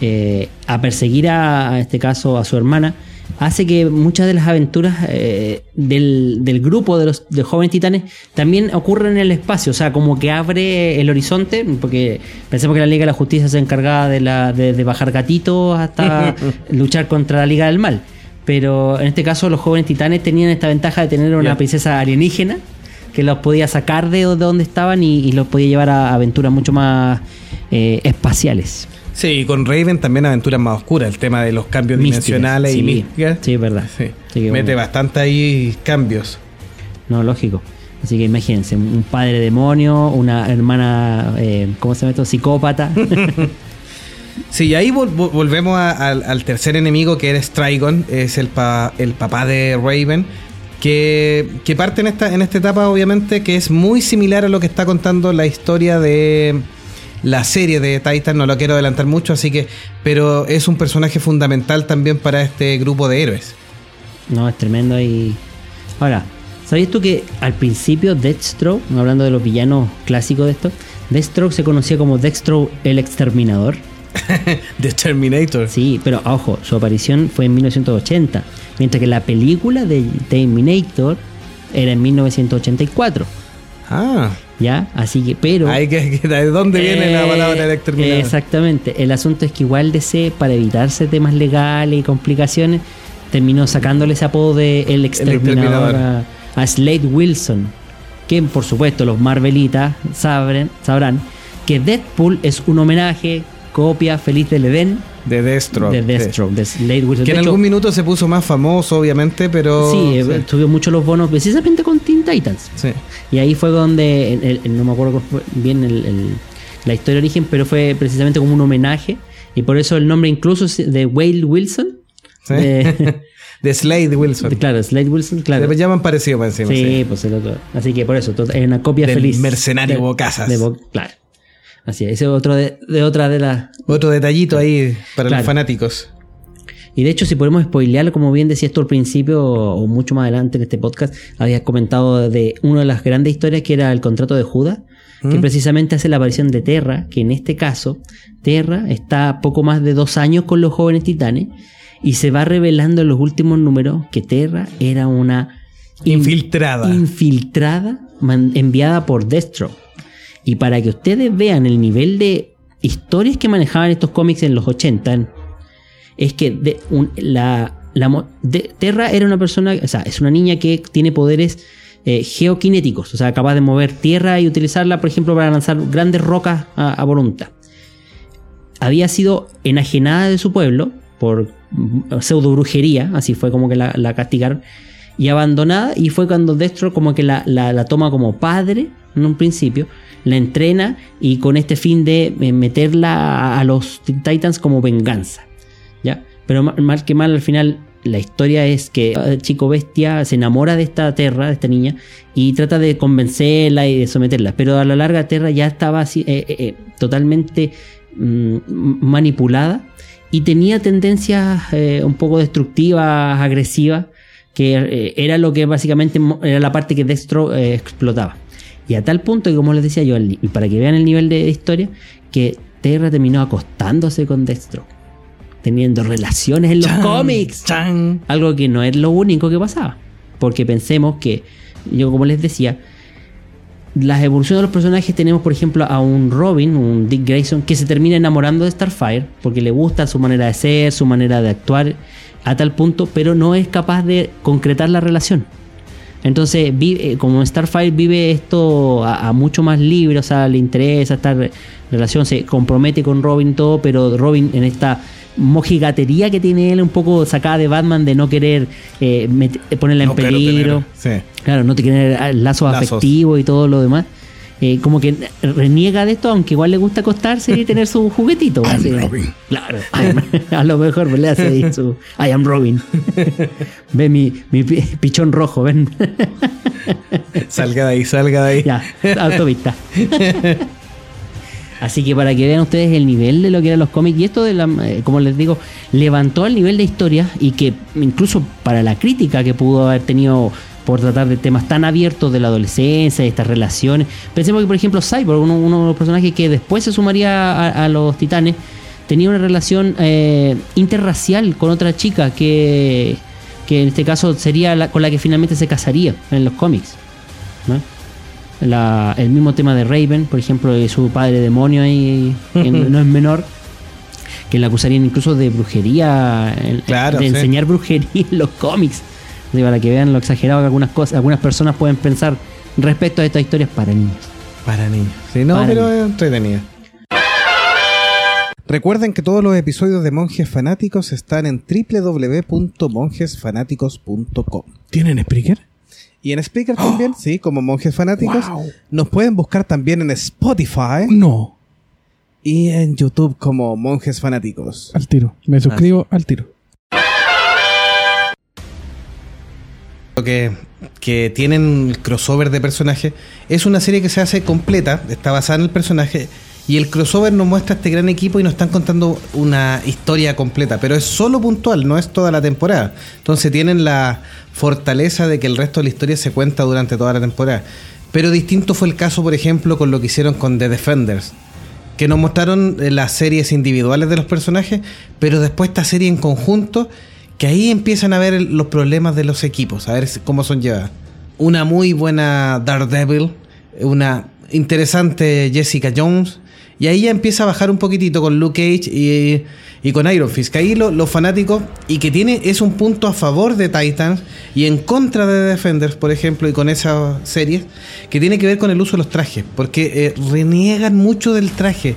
eh, a perseguir a, a este caso a su hermana hace que muchas de las aventuras eh, del, del grupo de los de jóvenes titanes también ocurren en el espacio, o sea, como que abre el horizonte, porque pensemos que la Liga de la Justicia se encargaba de, la, de, de bajar gatitos hasta (laughs) luchar contra la Liga del Mal. Pero en este caso los jóvenes titanes tenían esta ventaja de tener una princesa alienígena que los podía sacar de, de donde estaban y, y los podía llevar a aventuras mucho más eh, espaciales.
Sí, y con Raven también aventuras más oscuras, el tema de los cambios
Místicas,
dimensionales y místicas.
Sí, es verdad.
Sí. Mete
bueno.
bastante ahí cambios.
No, lógico. Así que imagínense, un padre demonio, una hermana, eh, ¿cómo se llama esto? Psicópata. (laughs) (laughs)
Sí, y ahí vol- vol- volvemos a- al, al tercer enemigo que es Trigon, es el, pa- el papá de Raven, que, que parte en esta, en esta etapa obviamente que es muy similar a lo que está contando la historia de la serie de Titan, no lo quiero adelantar mucho, así que, pero es un personaje fundamental también para este grupo de héroes.
no, es tremendo y... Ahora, ¿sabías tú que al principio Deathstroke, hablando de los villanos clásicos de esto, Deathstroke se conocía como Deathstroke el Exterminador? (laughs)
The Terminator.
Sí, pero ojo, su aparición fue en 1980, mientras que la película de Terminator era en 1984.
Ah,
¿Ya? Así que, pero.
hay que, ¿de dónde viene la
Eh,
palabra del exterminador?
Exactamente. El asunto es que igual DC, para evitarse temas legales y complicaciones, terminó sacándole ese apodo de El Exterminador,
exterminador.
A, a Slade Wilson. Que, por supuesto, los Marvelitas sabrán, sabrán que Deadpool es un homenaje, copia feliz del Edén
De Destro.
de Deathstroke, de Slade Wilson.
Que en
hecho,
algún minuto se puso más famoso, obviamente, pero.
Sí, eh, tuvo mucho los bonos precisamente con Teen Titans.
Sí.
Y ahí fue donde, el- el- el- no me acuerdo bien el- la historia de origen, pero fue precisamente como un homenaje. Y por eso el nombre incluso de Wade Wilson.
Sí.
De, (laughs)
De Slade Wilson.
de- claro, Slade Wilson, claro.
Le llaman parecido para encima.
Sí,
sí.
pues el otro. Así que por eso, es una copia
Del
feliz.
mercenario
de,
Bocazas.
de Bo- claro. Así es, ese es otro de, de otra de las.
Otro detallito ahí para
Claro.
los fanáticos.
Y de hecho, si podemos spoilearlo, como bien decías tú al principio, o mucho más adelante en este podcast, habías comentado de una de las grandes historias que era el contrato de Judas, que
¿Mm?
precisamente hace la aparición de Terra, que en este caso, Terra está poco más de dos años con los jóvenes titanes, y se va revelando en los últimos números que Terra era una in-
Infiltrada.
infiltrada enviada por Destro. Y para que ustedes vean el nivel de historias que manejaban estos cómics en los 80, es que la, Terra era una persona, o sea, es una niña que tiene poderes eh, o sea, capaz de mover tierra y utilizarla, por ejemplo, para lanzar grandes rocas a, voluntad. Había sido enajenada de su pueblo por pseudo brujería, así fue como que la, castigaron, y abandonada, y fue cuando Destro como que la- la toma como padre en un principio, la entrena y con este fin de eh, meterla a, los Titans como venganza. ¿ya? Pero ma- mal que mal al final la historia es que el chico bestia se enamora de esta Terra, de esta niña, y trata de convencerla y de someterla. Pero a la larga Terra ya estaba eh, eh, eh, totalmente mm, manipulada y tenía tendencias eh, un poco destructivas, agresivas, que eh, era lo que básicamente era la parte que Destro eh, explotaba. Y a tal punto que, como les decía yo, el- y para que vean el nivel de historia, que Terra terminó acostándose con Destro teniendo relaciones en los
Chan,
cómics.
chan.
Algo que no es lo único que pasaba. Porque pensemos que, yo como les decía, las evoluciones de los personajes tenemos, por ejemplo, a un Robin, un Dick Grayson, que se termina enamorando de Starfire porque le gusta su manera de ser, su manera de actuar, a tal punto, pero no es capaz de concretar la relación. Entonces, vi- eh, como Starfire vive esto a, a mucho más libre, o sea, le interesa esta re- relación, se compromete con Robin todo, pero Robin en esta mojigatería que tiene él, un poco sacada de Batman, de no querer eh, ponerla en
No
peligro.
tener- Sí.
Claro, no te Lazos. afectivos y todo lo demás. Eh, como que reniega de esto, aunque igual le gusta acostarse y (laughs) tener su juguetito. así. Claro, (laughs) a lo mejor le hace ahí su I am Robin. (laughs) ven mi, mi pi- pichón rojo, ven.
Salga de ahí, salga de ahí.
ya, autovista. Así que para que vean ustedes el nivel de lo que eran los cómics, y esto, de la, eh, como les digo, levantó el nivel de historia y que incluso para la crítica que pudo haber tenido por tratar de temas tan abiertos de la adolescencia, de estas relaciones. Pensemos que, por ejemplo, Cyborg, uno, uno de los personajes que después se sumaría a, a los titanes, tenía una relación eh, interracial con otra chica que, que en este caso sería la, con la que finalmente se casaría en los cómics. ¿no? La- el mismo tema de Raven, por ejemplo, su padre demonio ahí, que no (laughs) es menor, que le acusarían incluso de brujería,
Claro,
de
sí.
enseñar brujería en los cómics. Así, para que vean lo exagerado que algunas cosas, algunas personas pueden pensar respecto a estas historias para niños.
Para niños. Sí, no,
Para
pero
niños.
es entretenido. Recuerden que todos los episodios de Monjes Fanáticos están en www.monjesfanáticos.com.
¿Tienen Spreaker?
Y en Speaker también, (gasps) sí, como Monjes Fanáticos.
Wow.
Nos pueden buscar también en Spotify
No,
y en YouTube como Monjes Fanáticos.
al tiro. Me suscribo al tiro.
Que, que tienen crossover de personajes. Es una serie que se hace completa, está basada en el personaje. Y el crossover nos muestra este gran equipo y nos están contando una historia completa, pero es solo puntual, no es toda la temporada. Entonces tienen la fortaleza de que el resto de la historia se cuenta durante toda la temporada. Pero distinto fue el caso, por ejemplo, con lo que hicieron con The Defenders, que nos mostraron eh, las series individuales de los personajes, pero después esta serie en conjunto, que ahí empiezan a ver los problemas de los equipos, a ver cómo son llevadas. Una muy buena Daredevil, una interesante Jessica Jones. Y ahí ya empieza a bajar un poquitito con Luke Cage y, y con Iron Fist. Que ahí lo- los fanáticos, y que tiene, es un punto a favor de Titans y en contra de Defenders, por ejemplo, y con esas series, que tiene que ver con el uso de los trajes. Porque eh, reniegan mucho del traje.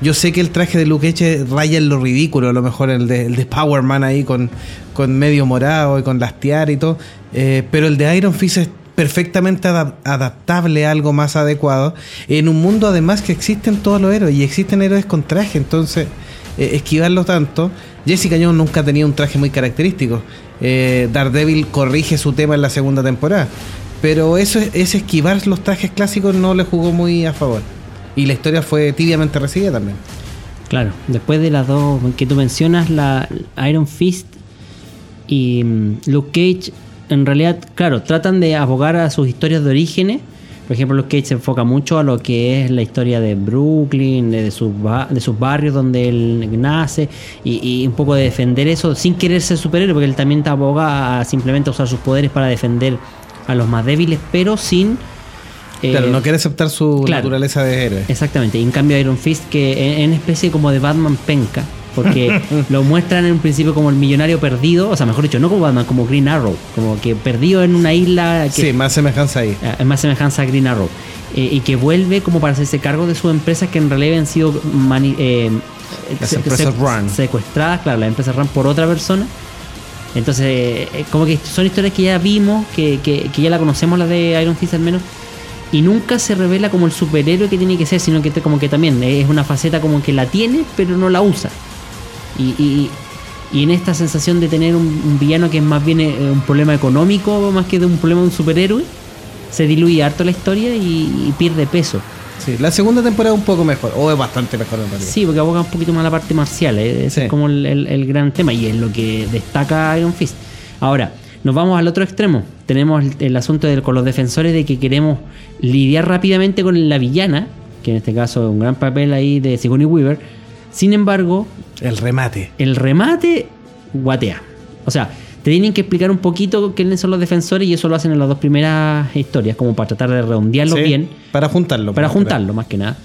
Yo sé que el traje de Luke Cage raya en lo ridículo, a lo mejor el de, el de Power Man ahí con, con medio morado y con las y todo. eh, pero el de Iron Fist es perfectamente adap- adaptable a algo más adecuado. En un mundo además que existen todos los héroes y existen héroes con traje, entonces eh, esquivarlo tanto. Jessica Jones nunca tenía un traje muy característico. Eh, Daredevil corrige su tema en la segunda temporada. Pero eso es, esquivar los trajes clásicos no le jugó muy a favor. Y la historia fue tibiamente recibida también.
Claro, después de las dos que tú mencionas, la Iron Fist y mm, Luke Cage, en realidad, claro, tratan de abogar a sus historias de orígenes. Por ejemplo, Luke Cage se enfoca mucho a lo que es la historia de Brooklyn, de sus, de sus barrios donde él nace, y, un poco de defender eso sin querer ser superhéroe, porque él también aboga a simplemente usar sus poderes para defender a los más débiles, pero sin... eh,
claro, no quiere aceptar su
claro.
naturaleza de héroe.
Exactamente, y en cambio Iron Fist que en, en especie como de Batman penca, porque (laughs) lo muestran en un principio como el millonario perdido, o sea, mejor dicho, no como Batman, como Green Arrow, como que perdido en una isla que
Sí, más semejanza ahí.
eh, es más semejanza a Green Arrow, eh, y que vuelve como para hacerse cargo de sus empresas que en realidad habían sido mani- eh,
Las
se-
empresas
se-
Run.
secuestradas, claro, las empresas RAN por otra persona. Entonces, eh, como que son historias que ya vimos, que, que, que ya la conocemos, la de Iron Fist al menos, y nunca se revela como el superhéroe que tiene que ser, sino que como que también es una faceta como que la tiene, pero no la usa. Y, y- y en esta sensación de tener un, un villano que es más bien eh, un problema económico, más que de un problema de un superhéroe, se diluye harto la historia y, y pierde peso.
Sí, la segunda temporada es un poco mejor, o es bastante mejor en realidad.
Sí, porque aboga un poquito más la parte marcial, eh, ese
Sí.
es como el, el- el gran tema y es lo que destaca Iron Fist. Ahora, nos vamos al otro extremo. Tenemos el, asunto de, con los defensores de que queremos lidiar rápidamente con la villana, que en este caso es un gran papel ahí de Sigourney Weaver. Sin embargo,
El remate.
el remate guatea. O sea, te tienen que explicar un poquito quiénes son los defensores y eso lo hacen en las dos primeras historias, como para tratar de redondearlo
Sí,
bien
Para juntarlo.
para juntarlo más que nada.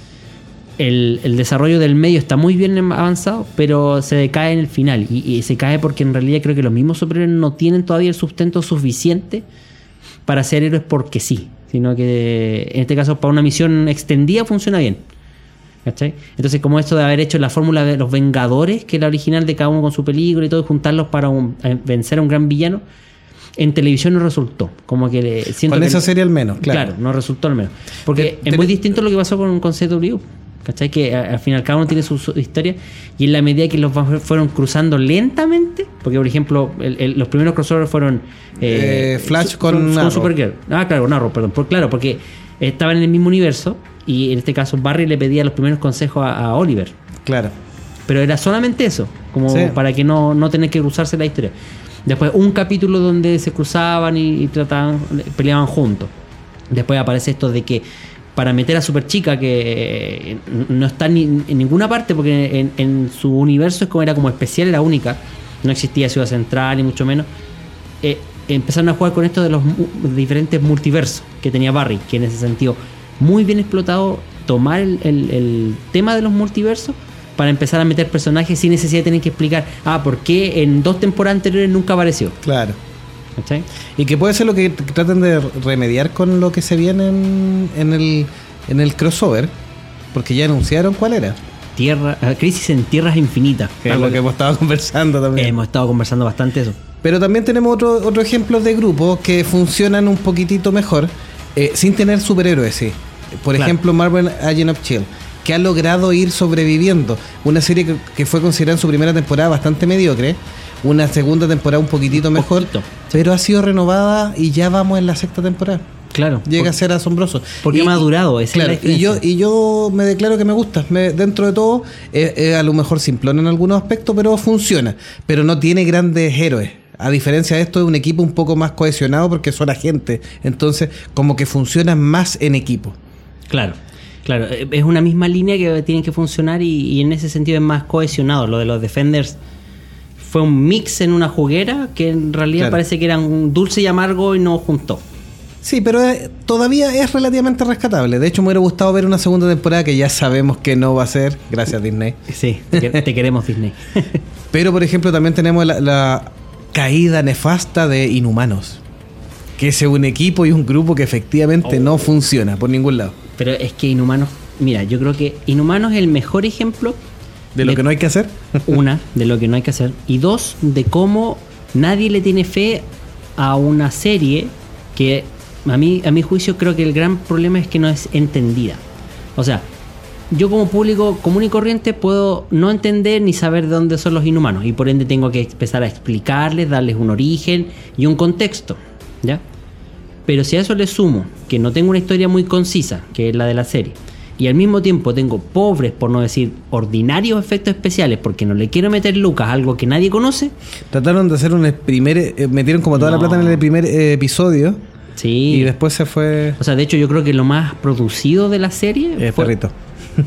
El, el desarrollo del medio está muy bien em- avanzado, pero se decae en el final. Y, y se cae porque en realidad creo que los mismos superhéroes no tienen todavía el sustento suficiente para ser héroes porque sí. Sino que en este caso, para una misión extendida, funciona bien. ¿Cachai? Entonces, como esto de haber hecho la fórmula de los Vengadores, que es la original de cada uno con su película y todo, y juntarlos para un- eh, vencer a un gran villano, en televisión no resultó. Como que le- siento
Con
que-
esa serie al menos,
Claro,
claro.
no resultó al menos. Porque
Te-
es muy distinto lo que pasó con, con CW. ¿Cachai? Que al final cada uno tiene su, su historia y en la medida que los fueron cruzando lentamente, porque por ejemplo el- el- los primeros crossovers fueron
Eh, Flash
su-
con Arrow.
Supergirl. Ah, claro, con Arrow, perdón. Por, claro, porque estaban en el mismo universo y en este caso Barry le pedía los primeros consejos a, a Oliver.
Claro.
Pero era solamente eso, como
Sí.
para que no, no tener que cruzarse la historia. Después un capítulo donde se cruzaban y, y trataban, peleaban juntos. Después aparece esto de que para meter a Superchica, que eh, no está ni, en ninguna parte, porque en, su universo es como era como especial, era única. No existía Ciudad Central, ni mucho menos. Eh, empezaron a jugar con esto de los diferentes multiversos que tenía Barry, que en ese sentido, muy bien explotado, tomar el, el- el tema de los multiversos para empezar a meter personajes sin necesidad de tener que explicar, ah, ¿por qué en dos temporadas anteriores nunca apareció?
Claro.
¿Cachai?
Y que puede ser lo que traten de remediar con lo que se viene en, en el, en el crossover. Porque ya anunciaron cuál era.
Tierra, ah, crisis en tierras infinitas.
Que es lo que hemos estado (laughs) conversando también.
hemos estado conversando bastante eso.
Pero también tenemos otro, otro ejemplo de grupos que funcionan un poquitito mejor eh, sin tener superhéroes, sí. Por
Claro.
ejemplo, Marvel Agent of Chill, que ha logrado ir sobreviviendo. Una serie que, que fue considerada en su primera temporada bastante mediocre, una segunda temporada un poquitito mejor,
poquito.
pero ha sido renovada y ya vamos en la sexta temporada.
Claro.
Llega a ser asombroso.
porque
Y-
ha madurado, esa es
claro,
la
y yo, y yo me declaro que me gusta. Me- dentro de todo, es, es a lo mejor simplón en algunos aspectos, pero funciona. Pero no tiene grandes héroes. A diferencia de esto, es un equipo un poco más cohesionado porque son agentes. Entonces, como que funcionan más en equipo.
Claro, claro. eh, Es una misma línea que tiene que funcionar y, y en ese sentido es más cohesionado. Lo de los Defenders fue un mix en una juguera que en realidad
Claro.
parece que era un dulce y amargo y no juntó.
Sí, pero eh, todavía es relativamente rescatable. De hecho, me hubiera gustado ver una segunda temporada que ya sabemos que no va a ser, gracias Disney.
Sí, te queremos Disney. (laughs)
Pero, por ejemplo, también tenemos la, la caída nefasta de Inhumanos. Que es un equipo y un grupo que efectivamente no funciona por ningún lado.
Pero es que Inhumanos, mira, yo creo que Inhumanos es el mejor ejemplo
De lo
De-
que no hay que hacer. (laughs)
una, de lo que no hay que hacer, y dos, de cómo nadie le tiene fe a una serie que a mí, a mi juicio creo que el gran problema es que no es entendida. O sea, yo como público común y corriente puedo no entender ni saber de dónde son los inhumanos y por ende tengo que empezar a explicarles, darles un origen y un contexto, ¿ya? Pero si a eso le sumo que no tengo una historia muy concisa, que es la de la serie, y al mismo tiempo tengo pobres, por no decir ordinarios efectos especiales, porque no le quiero meter lucas a algo que nadie conoce,
Trataron de hacer un primer. eh, metieron como toda la plata en el primer eh, episodio.
sí.
Y después se fue.
O sea, de hecho yo creo que lo más producido de la serie
El
fue-
perrito.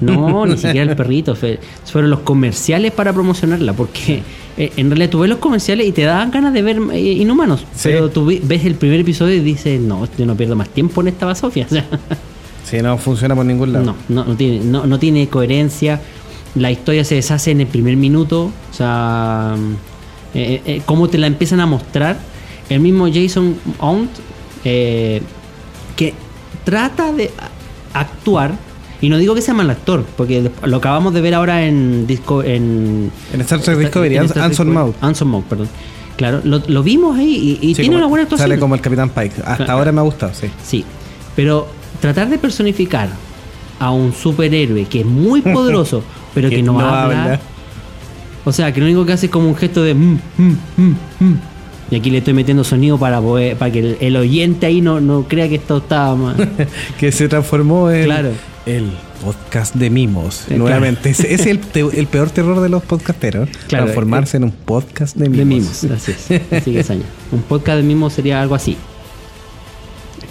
No, ni (laughs) siquiera el perrito. fue- fueron los comerciales para promocionarla. Porque eh, en realidad tú ves los comerciales y te dan ganas de ver eh, Inhumanos.
Sí.
Pero tú ves el primer episodio y dices, no, yo no pierdo más tiempo en esta basofia. (laughs)
Sí, no funciona por ningún lado.
no, no, no tiene, no, no tiene coherencia. La historia se deshace en el primer minuto. O sea, eh, eh, cómo te la empiezan a mostrar. El mismo Jason Ount, eh, que trata de actuar. Y no digo que sea mal actor, porque lo acabamos de ver ahora en, Disco, en
En Star Trek Discovery,
en Star
Anson. Mount.
Anson Mount, perdón. Claro, lo, lo vimos ahí y, y
Sí,
tiene una buena actuación.
Sale como el Capitán Pike. Hasta
Claro.
ahora me ha gustado, sí.
Sí, pero tratar de personificar a un superhéroe que es muy (laughs) poderoso, pero que, no, habla, O sea, que lo único que hace es como un gesto de... mm, mm, mm, mm. Y aquí le estoy metiendo sonido para, poder- para que el, el oyente ahí no, no crea que esto está mal. (laughs)
que se transformó en
Claro.
el podcast de mimos.
Eh,
Nuevamente, ese ese es el, te- el peor terror de los podcasteros. (laughs)
Claro,
transformarse en un podcast de mimos.
De mimos, así es. Así que Saña. Un podcast de mimos sería algo así.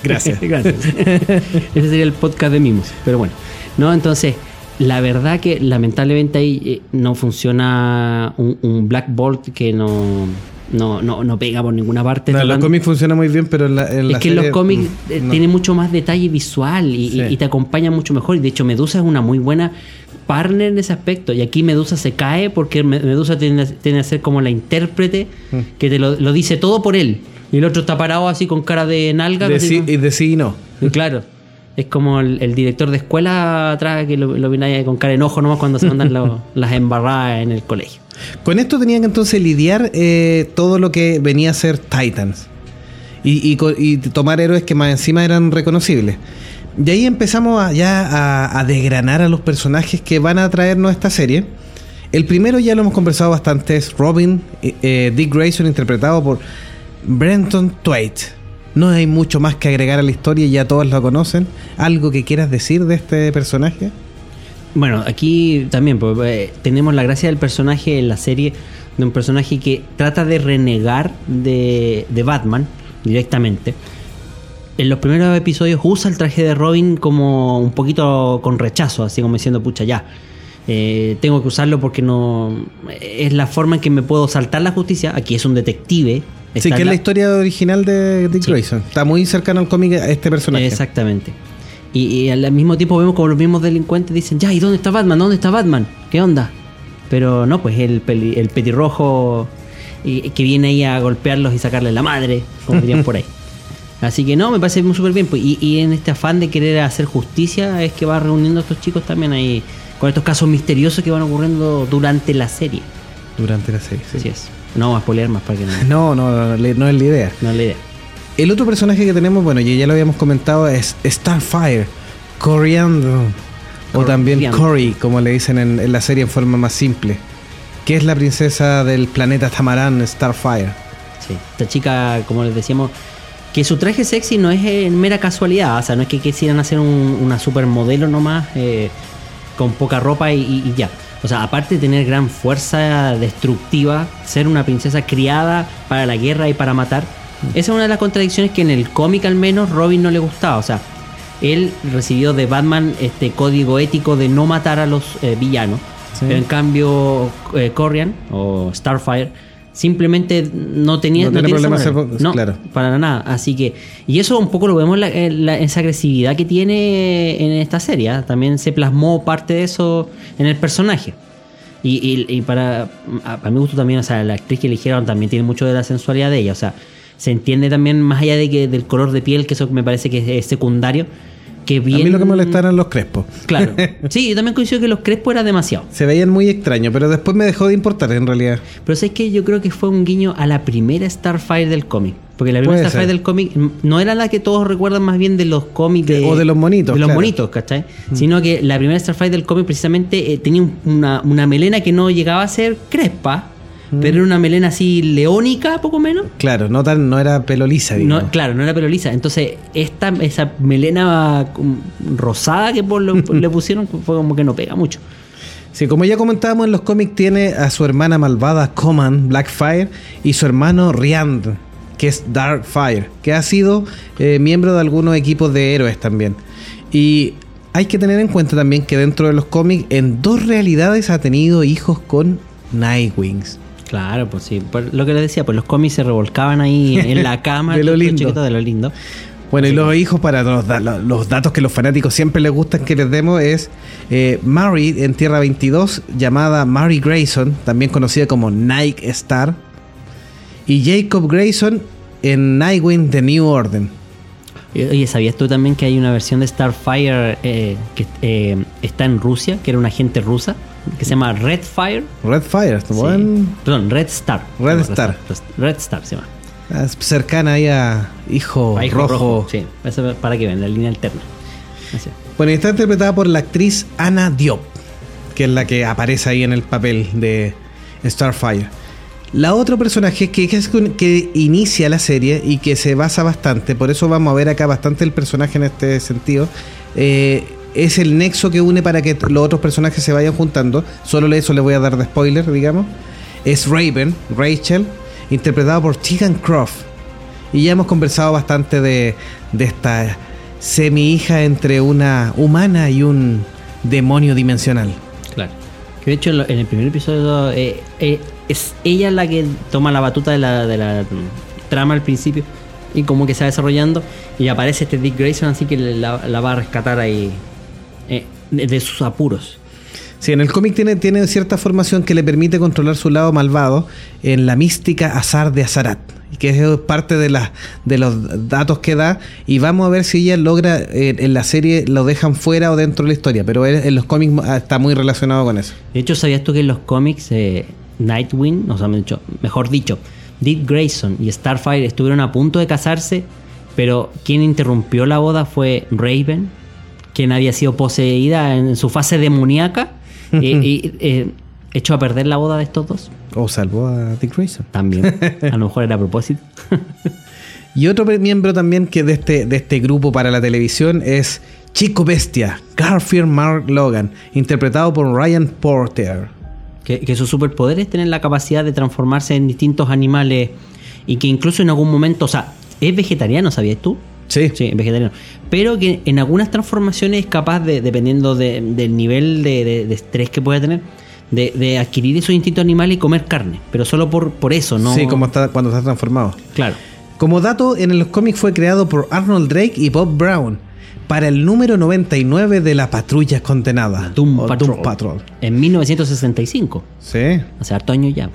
Gracias. (laughs)
Gracias. (laughs) Ese sería el podcast de mimos. Pero bueno. No, entonces, la verdad que lamentablemente ahí eh, no funciona un, un Black Bolt que no, no, no, no pega por ninguna parte.
No, los cómics funciona muy bien, pero en la, en
es
la
que en los
serie,
cómics
mm,
eh,
no.
tiene mucho más detalle visual y, y-
Sí.
y te acompaña mucho mejor. Y de hecho, Medusa es una muy buena partner en ese aspecto. Y aquí Medusa se cae porque Me- Medusa tiene, tiene que ser como la intérprete
Mm.
que te lo, lo dice todo por él. Y el otro está parado así con cara de nalga.
De sí, y de sí y no.
y Claro. Es como el, el director de escuela atrás que lo, lo viene con cara de enojo nomás cuando se mandan lo- (laughs) las embarradas en el colegio.
Con esto tenían que entonces lidiar eh, todo lo que venía a ser Titans. Y, y tomar héroes que más encima eran reconocibles. De ahí empezamos a, ya a, a desgranar a los personajes que van a traernos esta serie. El primero ya lo hemos conversado bastante, es Robin, eh, eh, Dick Grayson, interpretado por Brenton Twait. No hay mucho más que agregar a la historia, ya todos lo conocen. ¿Algo que quieras decir de este personaje?
Bueno, aquí también pues, eh, tenemos la gracia del personaje en la serie, de un personaje que trata de renegar de, de Batman directamente. En los primeros episodios usa el traje de Robin como un poquito con rechazo, así como diciendo, pucha, ya. eh, tengo que usarlo porque no es la forma en que me puedo saltar la justicia. Aquí es un detective.
Sí, que es la historia original de Dick
Sí.
Grayson. Está muy cercano al cómic a este personaje.
Exactamente. Y, y al mismo tiempo vemos como los mismos delincuentes dicen, ya, ¿y dónde está Batman? ¿Dónde está Batman? ¿Qué onda? Pero no, pues el, peli- el petirrojo y- que viene ahí a golpearlos y sacarle la madre, como dirían por ahí. (laughs) Así que no, me parece muy súper bien. Pues, y, y en este afán de querer hacer justicia es que va reuniendo a estos chicos también ahí con estos casos misteriosos que van ocurriendo durante la serie.
Durante la serie. sí.
Así es. No a spoilear más para que no,
No, no, no, no es la idea.
no es la idea.
El otro personaje que tenemos, bueno, ya, ya lo habíamos comentado, es Starfire, Coriandro, o también. Cory, como le dicen en, en la serie en forma más simple, que es la princesa del planeta Tamarán, Starfire.
Sí, esta chica, como les decíamos, que su traje sexy no es eh, mera casualidad, o sea, no es que quisieran hacer un- una supermodelo nomás eh, con poca ropa y, y- y ya. O sea, aparte de tener gran fuerza destructiva, ser una princesa criada para la guerra y para matar, esa es una de las contradicciones que en el cómic al menos Robin no le gustaba. O sea, él recibió de Batman este código ético de no matar a los eh, villanos.
Sí.
Pero en cambio, eh, o Starfire simplemente no tenía,
No
no
tiene
tiene esa
problema
manera.
ser-
no,
claro.
para nada. Así que, y eso un poco lo vemos la- en esa agresividad que tiene en esta serie. ¿ah? También se plasmó parte de eso en el personaje. Y, y- y para, a, a mi gusto también, o sea, la actriz que eligieron también tiene mucho de la sensualidad de ella. O sea, se entiende también, más allá de que del color de piel, que eso me parece que es secundario, que bien...
A mí lo que me molestaba eran los crespos.
Claro. (laughs) Sí, yo también coincido que los crespos era demasiado.
Se veían muy extraños, pero después me dejó de importar en realidad.
Pero es que yo creo que fue un guiño a la primera Starfire del cómic. Porque la primera Starfire del cómic mm, no era la que todos recuerdan más bien de los cómics de,
O de los monitos,
De los
claro. Mm.
monitos, ¿cachai? Sino que la primera Starfire del cómic precisamente eh, tenía un- una, una melena que no llegaba a ser crespa,
Mm.
pero era una melena así leónica, poco menos.
Claro, no tan, no era pelo lisa, digamos.
No, claro, no era pelo lisa. Entonces, esta, esa melena rosada que por lo- (laughs) le pusieron fue como que no pega mucho.
Sí, como ya comentábamos en los cómics, tiene a su hermana malvada Coman, Blackfire, y su hermano Riand, que es Darkfire, que ha sido eh, miembro de algunos equipos de héroes también. Y hay que tener en cuenta también que dentro de los cómics, en dos realidades ha tenido hijos con Nightwings.
Claro, pues sí. Por lo que les decía, pues los cómics se revolcaban ahí en la (laughs) cama.
De lo lindo.
de lo lindo.
Bueno, y los hijos, para los, los datos que los fanáticos siempre les gustan que les demos, es eh, Mary en Tierra 22, llamada Mary Grayson, también conocida como Nike Star, y Jacob Grayson en Nightwing The New Order.
Oye, ¿sabías tú también que hay una versión de Starfire eh, que eh, está en Rusia, que era una agente rusa, que se llama Redfire?
Redfire,
Sí.
buen-
Perdón, Red Star.
Red Star.
Red Star se llama.
ah, cercana ahí a Hijo,
hijo
Oh, Rojo.
Sí, eso para que vean, la línea alterna. Así.
Bueno, está interpretada por la actriz Ana Diop, que es la que aparece ahí en el papel de Starfire. La otro personaje que, que es que inicia la serie y que se basa bastante, por eso vamos a ver acá bastante el personaje en este sentido, eh, es el nexo que une para que los otros personajes se vayan juntando. Solo eso le voy a dar de spoiler, digamos. Es Raven, Rachel, interpretado por Tegan Croft. Y ya hemos conversado bastante de, de esta semi-hija entre una humana y un demonio dimensional.
Claro. Que de hecho en el primer episodio eh, eh, es ella la que toma la batuta de la, de la mm, trama al principio y como que se va desarrollando y aparece este Dick Grayson así que la, la va a rescatar ahí eh, de, de sus apuros.
Sí, en el cómic tiene, tiene cierta formación que le permite controlar su lado malvado en la mística azar de Azarat, que es parte de, de los datos que da. Y vamos a ver si ella logra, eh, en la serie lo dejan fuera o dentro de la historia, pero él- en los cómics ah, está muy relacionado con eso.
De hecho, ¿sabías tú que en los cómics eh, Nightwing, o sea, mejor dicho, Dick Grayson y Starfire estuvieron a punto de casarse, pero quien interrumpió la boda fue Raven, quien había sido poseída en su fase demoníaca (laughs) eh, y eh, echó a perder la boda de estos dos.
O salvó a Dick Grayson.
También. (laughs) A lo mejor era a propósito.
Y otro miembro también que de este, de este grupo para la televisión es Chico Bestia, Garfield Mark Logan, interpretado por Ryan Porter.
que, que sus superpoderes tienen la capacidad de transformarse en distintos animales y que incluso en algún momento, o sea, es vegetariano, ¿sabías tú?
Sí,
Sí, vegetariano. Pero que en algunas transformaciones es capaz de, dependiendo de- del nivel de, estrés que pueda tener, de, de adquirir esos instintos animales y comer carne. Pero solo por, por eso, ¿no?
sí, como está, cuando está transformado.
Claro.
Como dato, en los cómics fue creado por Arnold Drake y Bob Brown para el número 99 de la Patrulla Condenada.
Doom Patrol.
Doom Patrol.
En 1965.
Sí.
Hace harto años ya.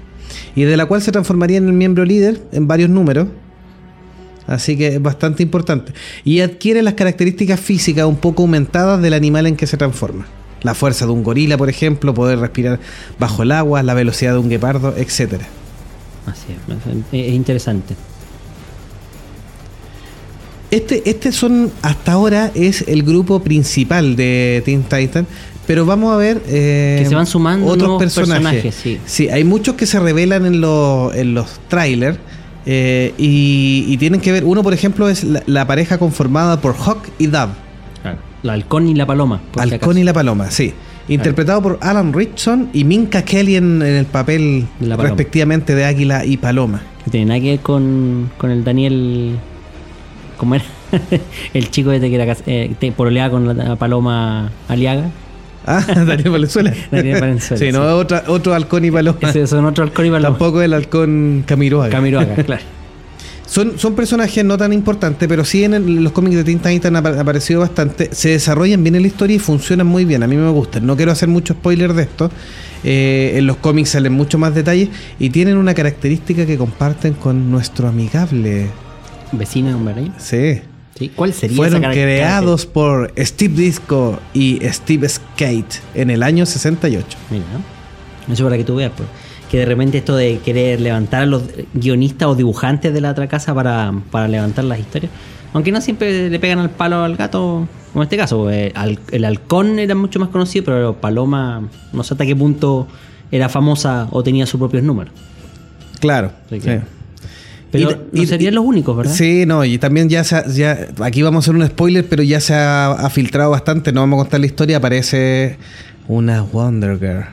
Y de la cual se transformaría en el miembro líder en varios números. Así que es bastante importante. Y adquiere las características físicas un poco aumentadas del animal en que se transforma. La fuerza de un gorila, por ejemplo, poder respirar bajo el agua, la velocidad de un guepardo, etcétera.
Así es. Es interesante.
Este, este son, hasta ahora, es el grupo principal de Teen Titan. Pero vamos a ver. eh,
Que se van sumando
otros
nuevos
personajes.
personajes, sí.
hay muchos que se revelan en, los- en los trailers. Eh, y, y tienen que ver. Uno, por ejemplo, es la, la pareja conformada por Hawk y Dove.
Claro. La halcón y la paloma. si
Halcón
acaso.
y la paloma, sí. Interpretado por Alan Richson y Minka Kelly en, en el papel
la
respectivamente de Águila y Paloma.
No tiene nada que ver con, con el Daniel. ¿Cómo era? (laughs) el chico este que era eh, te con la paloma Aliaga.
Ah, (laughs) Daniel Valenzuela. (laughs)
Daniel Valenzuela,
Sí, no,
sí.
otra- otro halcón y paloma.
Ese son otro halcón y paloma.
Tampoco el halcón Camiroaga.
Camiroaga, (laughs) claro.
Son, son personajes no tan importantes, pero sí en el- los cómics de Teen Titans han apa- aparecido bastante. Se desarrollan bien en la historia y funcionan muy bien. A mí me gustan. No quiero hacer mucho spoiler de esto. Eh, en los cómics salen mucho más detalles y tienen una característica que comparten con nuestro amigable.
Vecino de.
Sí.
Sí. ¿Cuál sería
Fueron
esa
creados por Steve Disco y Steve Skate en el año 68.
Mira. Eso para que tú veas, pues. Que de repente esto de querer levantar a los guionistas o dibujantes de la otra casa para, para levantar las historias. Aunque no siempre le pegan al palo al gato, como en este caso. pues, al- el halcón era mucho más conocido, pero Paloma no sé hasta qué punto era famosa o tenía sus propios números.
Claro.
Sí. Pero
Y-
no
y-
serían los únicos, ¿verdad?
Sí, no, y también ya, se ha- ya aquí vamos a hacer un spoiler, pero ya se ha, ha filtrado bastante, no vamos a contar la historia, aparece una Wonder Girl.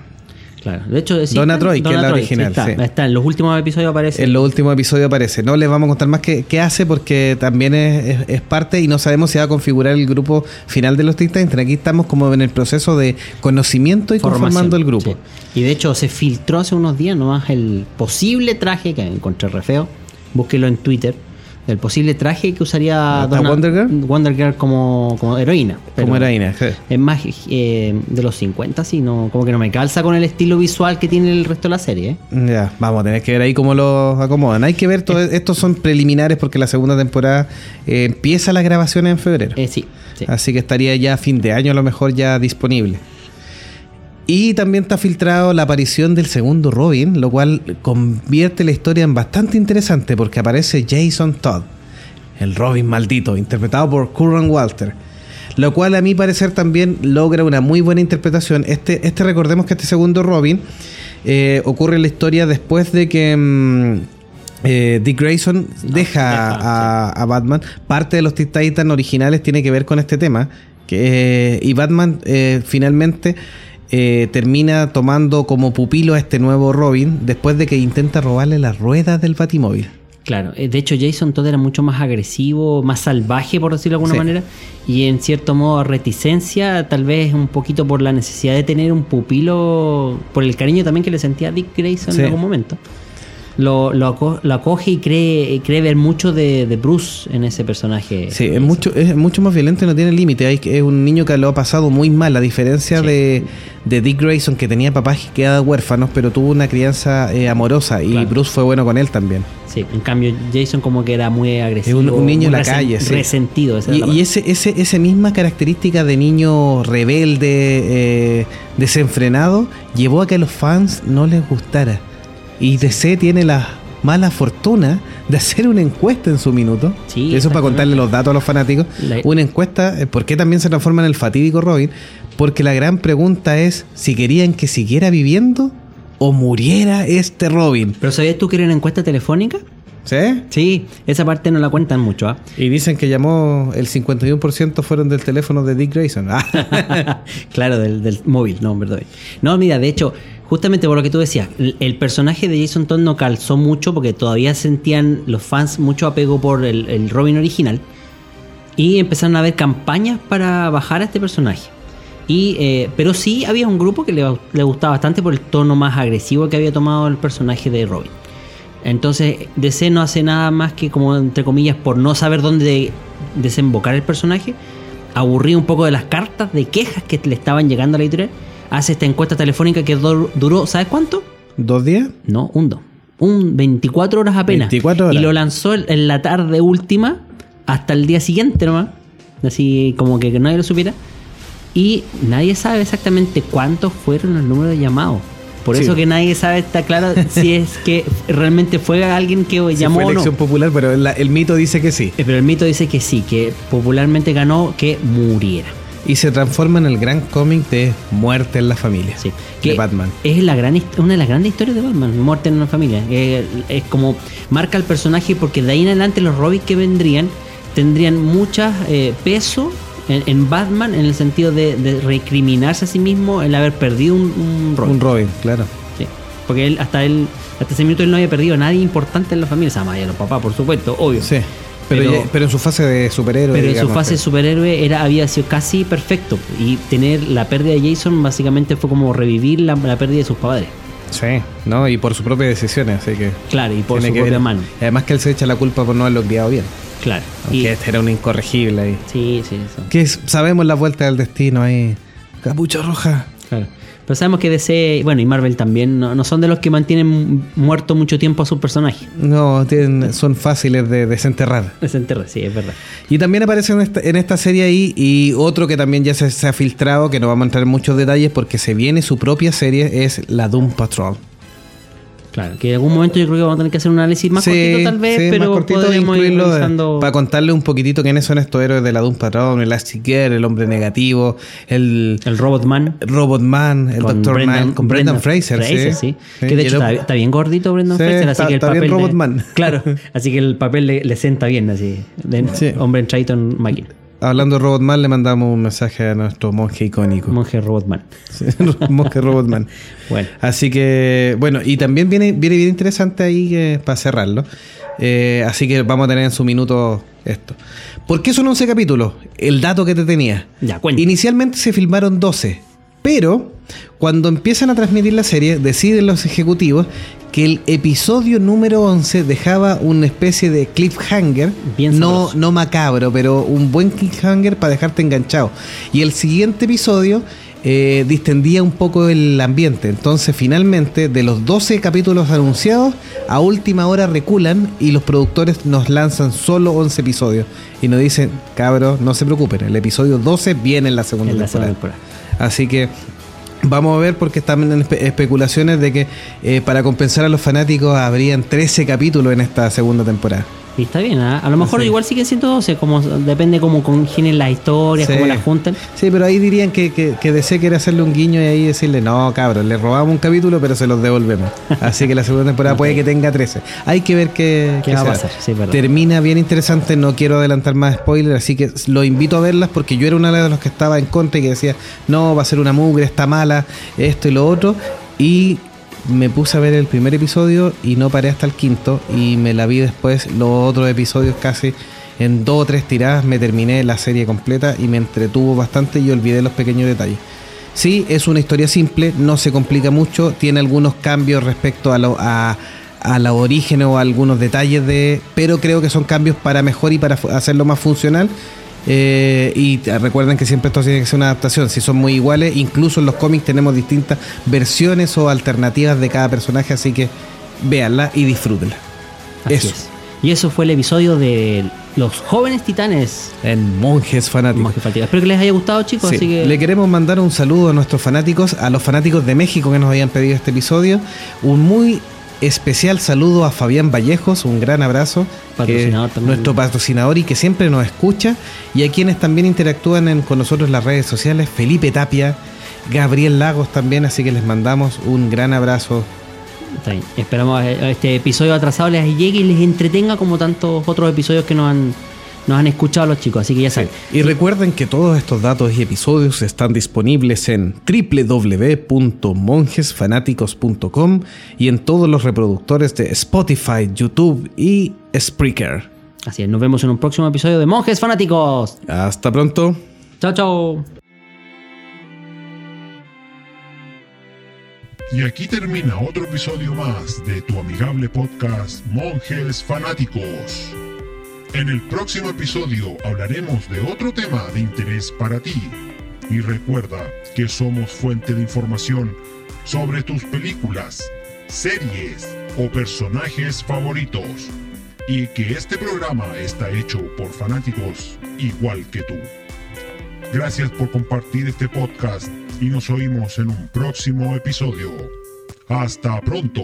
Claro. De hecho, sí,
Donna Troy, que es la
Troy,
original,
Está,
sí.
está. En los últimos episodios aparece.
En los últimos episodios aparece. No les vamos a contar más qué, qué hace porque también es, es- es parte y no sabemos si va a configurar el grupo final de los Teen. Aquí estamos como en el proceso de conocimiento y
Formación,
conformando el grupo.
sí. Y de hecho se filtró hace unos días nomás el posible traje que encontré re feo. Búsquelo en Twitter. El posible traje que usaría
¿La
Donna-
Wonder Girl?
Wonder Girl como, como heroína.
Como heroína. sí.
Es más eh, de los 50, sí, no, como que no me calza con el estilo visual que tiene el resto de la serie. ¿eh?
Ya, vamos a tener que ver ahí cómo lo acomodan. Hay que ver, todo, estos son preliminares porque la segunda temporada eh, empieza las grabaciones en febrero.
Eh, sí, sí.
Así que estaría ya a fin de año a lo mejor ya disponible. Y también está filtrado la aparición del segundo Robin, lo cual convierte la historia en bastante interesante porque aparece Jason Todd, el Robin maldito, interpretado por Curran Walter. Lo cual a mi parecer también logra una muy buena interpretación. Este, este recordemos que este segundo Robin eh, ocurre en la historia después de que mm, eh, Dick Grayson deja,
deja,
a, a Batman. Parte de los Teen Titans originales tiene que ver con este tema. Que, eh, y Batman eh, finalmente eh, termina tomando como pupilo a este nuevo Robin después de que intenta robarle las ruedas del Batimóvil.
Claro, eh, de hecho Jason Todd era mucho más agresivo, más salvaje por decirlo de alguna
Sí.
manera, y en cierto modo reticencia, tal vez un poquito por la necesidad de tener un pupilo, por el cariño también que le sentía a Dick Grayson
Sí.
en algún momento. Lo, lo, aco- lo acoge y cree, cree ver mucho de, de Bruce en ese personaje.
Sí, es mucho, es mucho más violento y no tiene límite. Es un niño que lo ha pasado muy mal, a diferencia
Sí.
de, de Dick Grayson, que tenía papás que quedaban huérfanos, pero tuvo una crianza eh, amorosa y
Claro.
Bruce fue bueno con él también.
Sí, en cambio Jason como que era muy
Es
agresivo.
un, un niño en la calle, sí.
Resentido. esa
Y, y ese, ese, esa misma característica de niño rebelde, eh, desenfrenado, llevó a que a los fans no les gustara. Y DC tiene la mala fortuna de hacer una encuesta en su minuto.
Sí,
Eso es para contarle los datos a los fanáticos.
La-
Una encuesta, eh, ¿por qué también se transforma en el fatídico Robin? Porque la gran pregunta es si querían que siguiera viviendo o muriera este Robin.
¿Pero sabías tú que era una encuesta telefónica?
¿Sí?
Sí, esa parte no la cuentan mucho, ¿ah?
Y dicen que llamó el 51% fueron del teléfono de Dick Grayson. Ah. (laughs)
claro, del, del móvil, no, perdón. No, mira, de hecho, justamente por lo que tú decías, el, personaje de Jason Todd no calzó mucho porque todavía sentían los fans mucho apego por el, Robin original y empezaron a haber campañas para bajar a este personaje. Y, eh, pero sí había un grupo que le, le gustaba bastante por el tono más agresivo que había tomado el personaje de Robin. Entonces, DC no hace nada más que, como entre comillas, por no saber dónde desembocar el personaje, aburrido un poco de las cartas de quejas que le estaban llegando a la editorial, hace esta encuesta telefónica que dur- duró, ¿sabes cuánto?
¿Dos días?
No, un do. Un 24 horas apenas.
24 horas.
Y lo lanzó en- la tarde última hasta el día siguiente nomás. Así como que nadie lo supiera. Y nadie sabe exactamente cuántos fueron los números de llamados. Por
Sí.
eso que nadie sabe, está claro (laughs) si es que realmente fue alguien que
Sí,
llamó
fue
o no.
elección popular, pero la- el mito dice que sí.
Eh, Pero el mito dice que sí, que popularmente ganó que muriera.
Y se transforma en el gran cómic de Muerte en la Familia.
Sí.
De Batman.
Es la gran, una de las grandes historias de Batman, Muerte en una familia. Eh, es como marca el personaje porque de ahí en adelante los Robins que vendrían tendrían mucho peso en, en Batman en el sentido de, de recriminarse a sí mismo el haber perdido un, un Robin.
Un Robin, claro.
Sí. Porque él hasta él hasta ese minuto él no había perdido a nadie importante en la familia, o sea, más allá de los papás, por supuesto, obvio.
Sí. Pero,
Pero-
en su fase de superhéroe.
Pero en su fase de superhéroe era, había sido casi perfecto. Y tener la pérdida de Jason básicamente fue como revivir la, la pérdida de sus padres.
Sí, ¿no? Y por sus propias decisiones, así que.
Claro, y por su propia
ver.
mano.
Además que él se echa la culpa por no haberlo criado bien.
Claro.
Aunque
Y,
este era un incorregible ahí.
sí, sí, eso.
Que sabemos la vuelta del destino ahí. Capucha roja.
Claro. Pero sabemos que DC, bueno, y Marvel también, no, no son de los que mantienen muerto mucho tiempo a sus personajes.
No, tienen, son fáciles de desenterrar.
Desenterra, sí, es verdad.
Y también aparece en esta, en esta serie ahí y otro que también ya se, se ha filtrado, que no vamos a entrar en muchos detalles porque se viene su propia serie, es la Doom Patrol.
Claro, que en algún momento yo creo que vamos a tener que hacer un análisis más
Sí,
cortito tal vez,
sí, más
pero
cortito,
podríamos ir revisando...
para contarle un poquitito quiénes son estos héroes de la Doom Patrol, el Girl, el hombre negativo, el
El Robot Man.
Robot Man, el Doctor
Brendan-
Man, con Brendan, Fraser, sí.
sí.
Sí,
Que de hecho está, está bien gordito Brendan Fraser, así
está-
que el
está
papel
bien
le-
Robot Man. (laughs)
Claro, así que el papel le, le sienta bien, así. De. Hombre en Triton máquina.
Hablando de Robot Man, le mandamos un mensaje a nuestro monje icónico.
Monje Robot Man.
Sí, (laughs) monje Robot Man. (laughs)
Bueno.
Así que, bueno, y también viene, viene bien interesante ahí eh, para cerrarlo. Eh, así que vamos a tener en su minuto esto. ¿Por qué son 11 capítulos? El dato que te tenía.
Ya, cuenta.
Inicialmente se filmaron 12, pero cuando empiezan a transmitir la serie, deciden los ejecutivos que el episodio número 11 dejaba una especie de cliffhanger,
Bien
no, no macabro, pero un buen cliffhanger para dejarte enganchado. Y el siguiente episodio eh, distendía un poco el ambiente. Entonces, finalmente, de los 12 capítulos anunciados, a última hora reculan y los productores nos lanzan solo 11 episodios. Y nos dicen, cabros, no se preocupen, el episodio 12 viene en la segunda
En la
temporada.
segunda temporada.
Así que vamos a ver porque están en espe- especulaciones de que eh, para compensar a los fanáticos habrían 13 capítulos en esta segunda temporada.
Y está bien, ¿ah? a lo mejor
Sí.
igual siguen siendo 12, como, depende cómo congenen las historias,
Sí.
cómo las juntan.
Sí, pero ahí dirían que, que, que DC quiere hacerle un guiño y ahí decirle, no, cabros, le robamos un capítulo, pero se los devolvemos. (laughs) Así que la segunda temporada puede que tenga 13. Hay que ver qué,
¿Qué
qué
va a pasar? Sí.
Termina bien interesante, no quiero adelantar más spoilers, así que los invito a verlas porque yo era uno de los que estaba en contra y que decía, no, va a ser una mugre, está mala, esto y lo otro. Y me puse a ver el primer episodio y no paré hasta el quinto y me la vi después los otros episodios casi en dos o tres tiradas me terminé la serie completa y me entretuvo bastante y olvidé los pequeños detalles. Sí, es una historia simple, no se complica mucho, tiene algunos cambios respecto a, lo, a, a los orígenes o a algunos detalles de... Pero creo que son cambios para mejor y para hacerlo más funcional. Eh, y recuerden que siempre esto tiene que ser una adaptación, si son muy iguales, incluso en los cómics tenemos distintas versiones o alternativas de cada personaje, así que véanla y disfrútenla.
Así
Eso.
es. Y eso fue el episodio de Los Jóvenes Titanes.
En Monjes Fanáticos.
Espero que les haya gustado, chicos.
Sí.
Así que
Le queremos mandar un saludo a nuestros fanáticos, a los fanáticos de México que nos habían pedido este episodio. Un muy especial saludo a Fabián Vallejos, un gran abrazo.
Patrocinador
que-. Nuestro patrocinador y que siempre nos escucha. Y a quienes también interactúan en- con nosotros en las redes sociales, Felipe Tapia, Gabriel Lagos también, así que les mandamos un gran abrazo.
Está bien. Esperamos que este episodio atrasado les llegue y les entretenga como tantos otros episodios que nos han, nos han escuchado los chicos. Así que ya saben.
Y recuerden que todos estos datos y episodios están disponibles en www.monjesfanáticos.com y en todos los reproductores de Spotify, YouTube y Spreaker.
Así es. Nos vemos en un próximo episodio de Monjes Fanáticos.
Hasta pronto.
Chao, chao.
Y aquí termina otro episodio más de tu amigable podcast Monjes Fanáticos. En el próximo episodio hablaremos de otro tema de interés para ti. Y recuerda que somos fuente de información sobre tus películas, series o personajes favoritos. Y que este programa está hecho por fanáticos igual que tú. Gracias por compartir este podcast y nos oímos en un próximo episodio. Hasta pronto.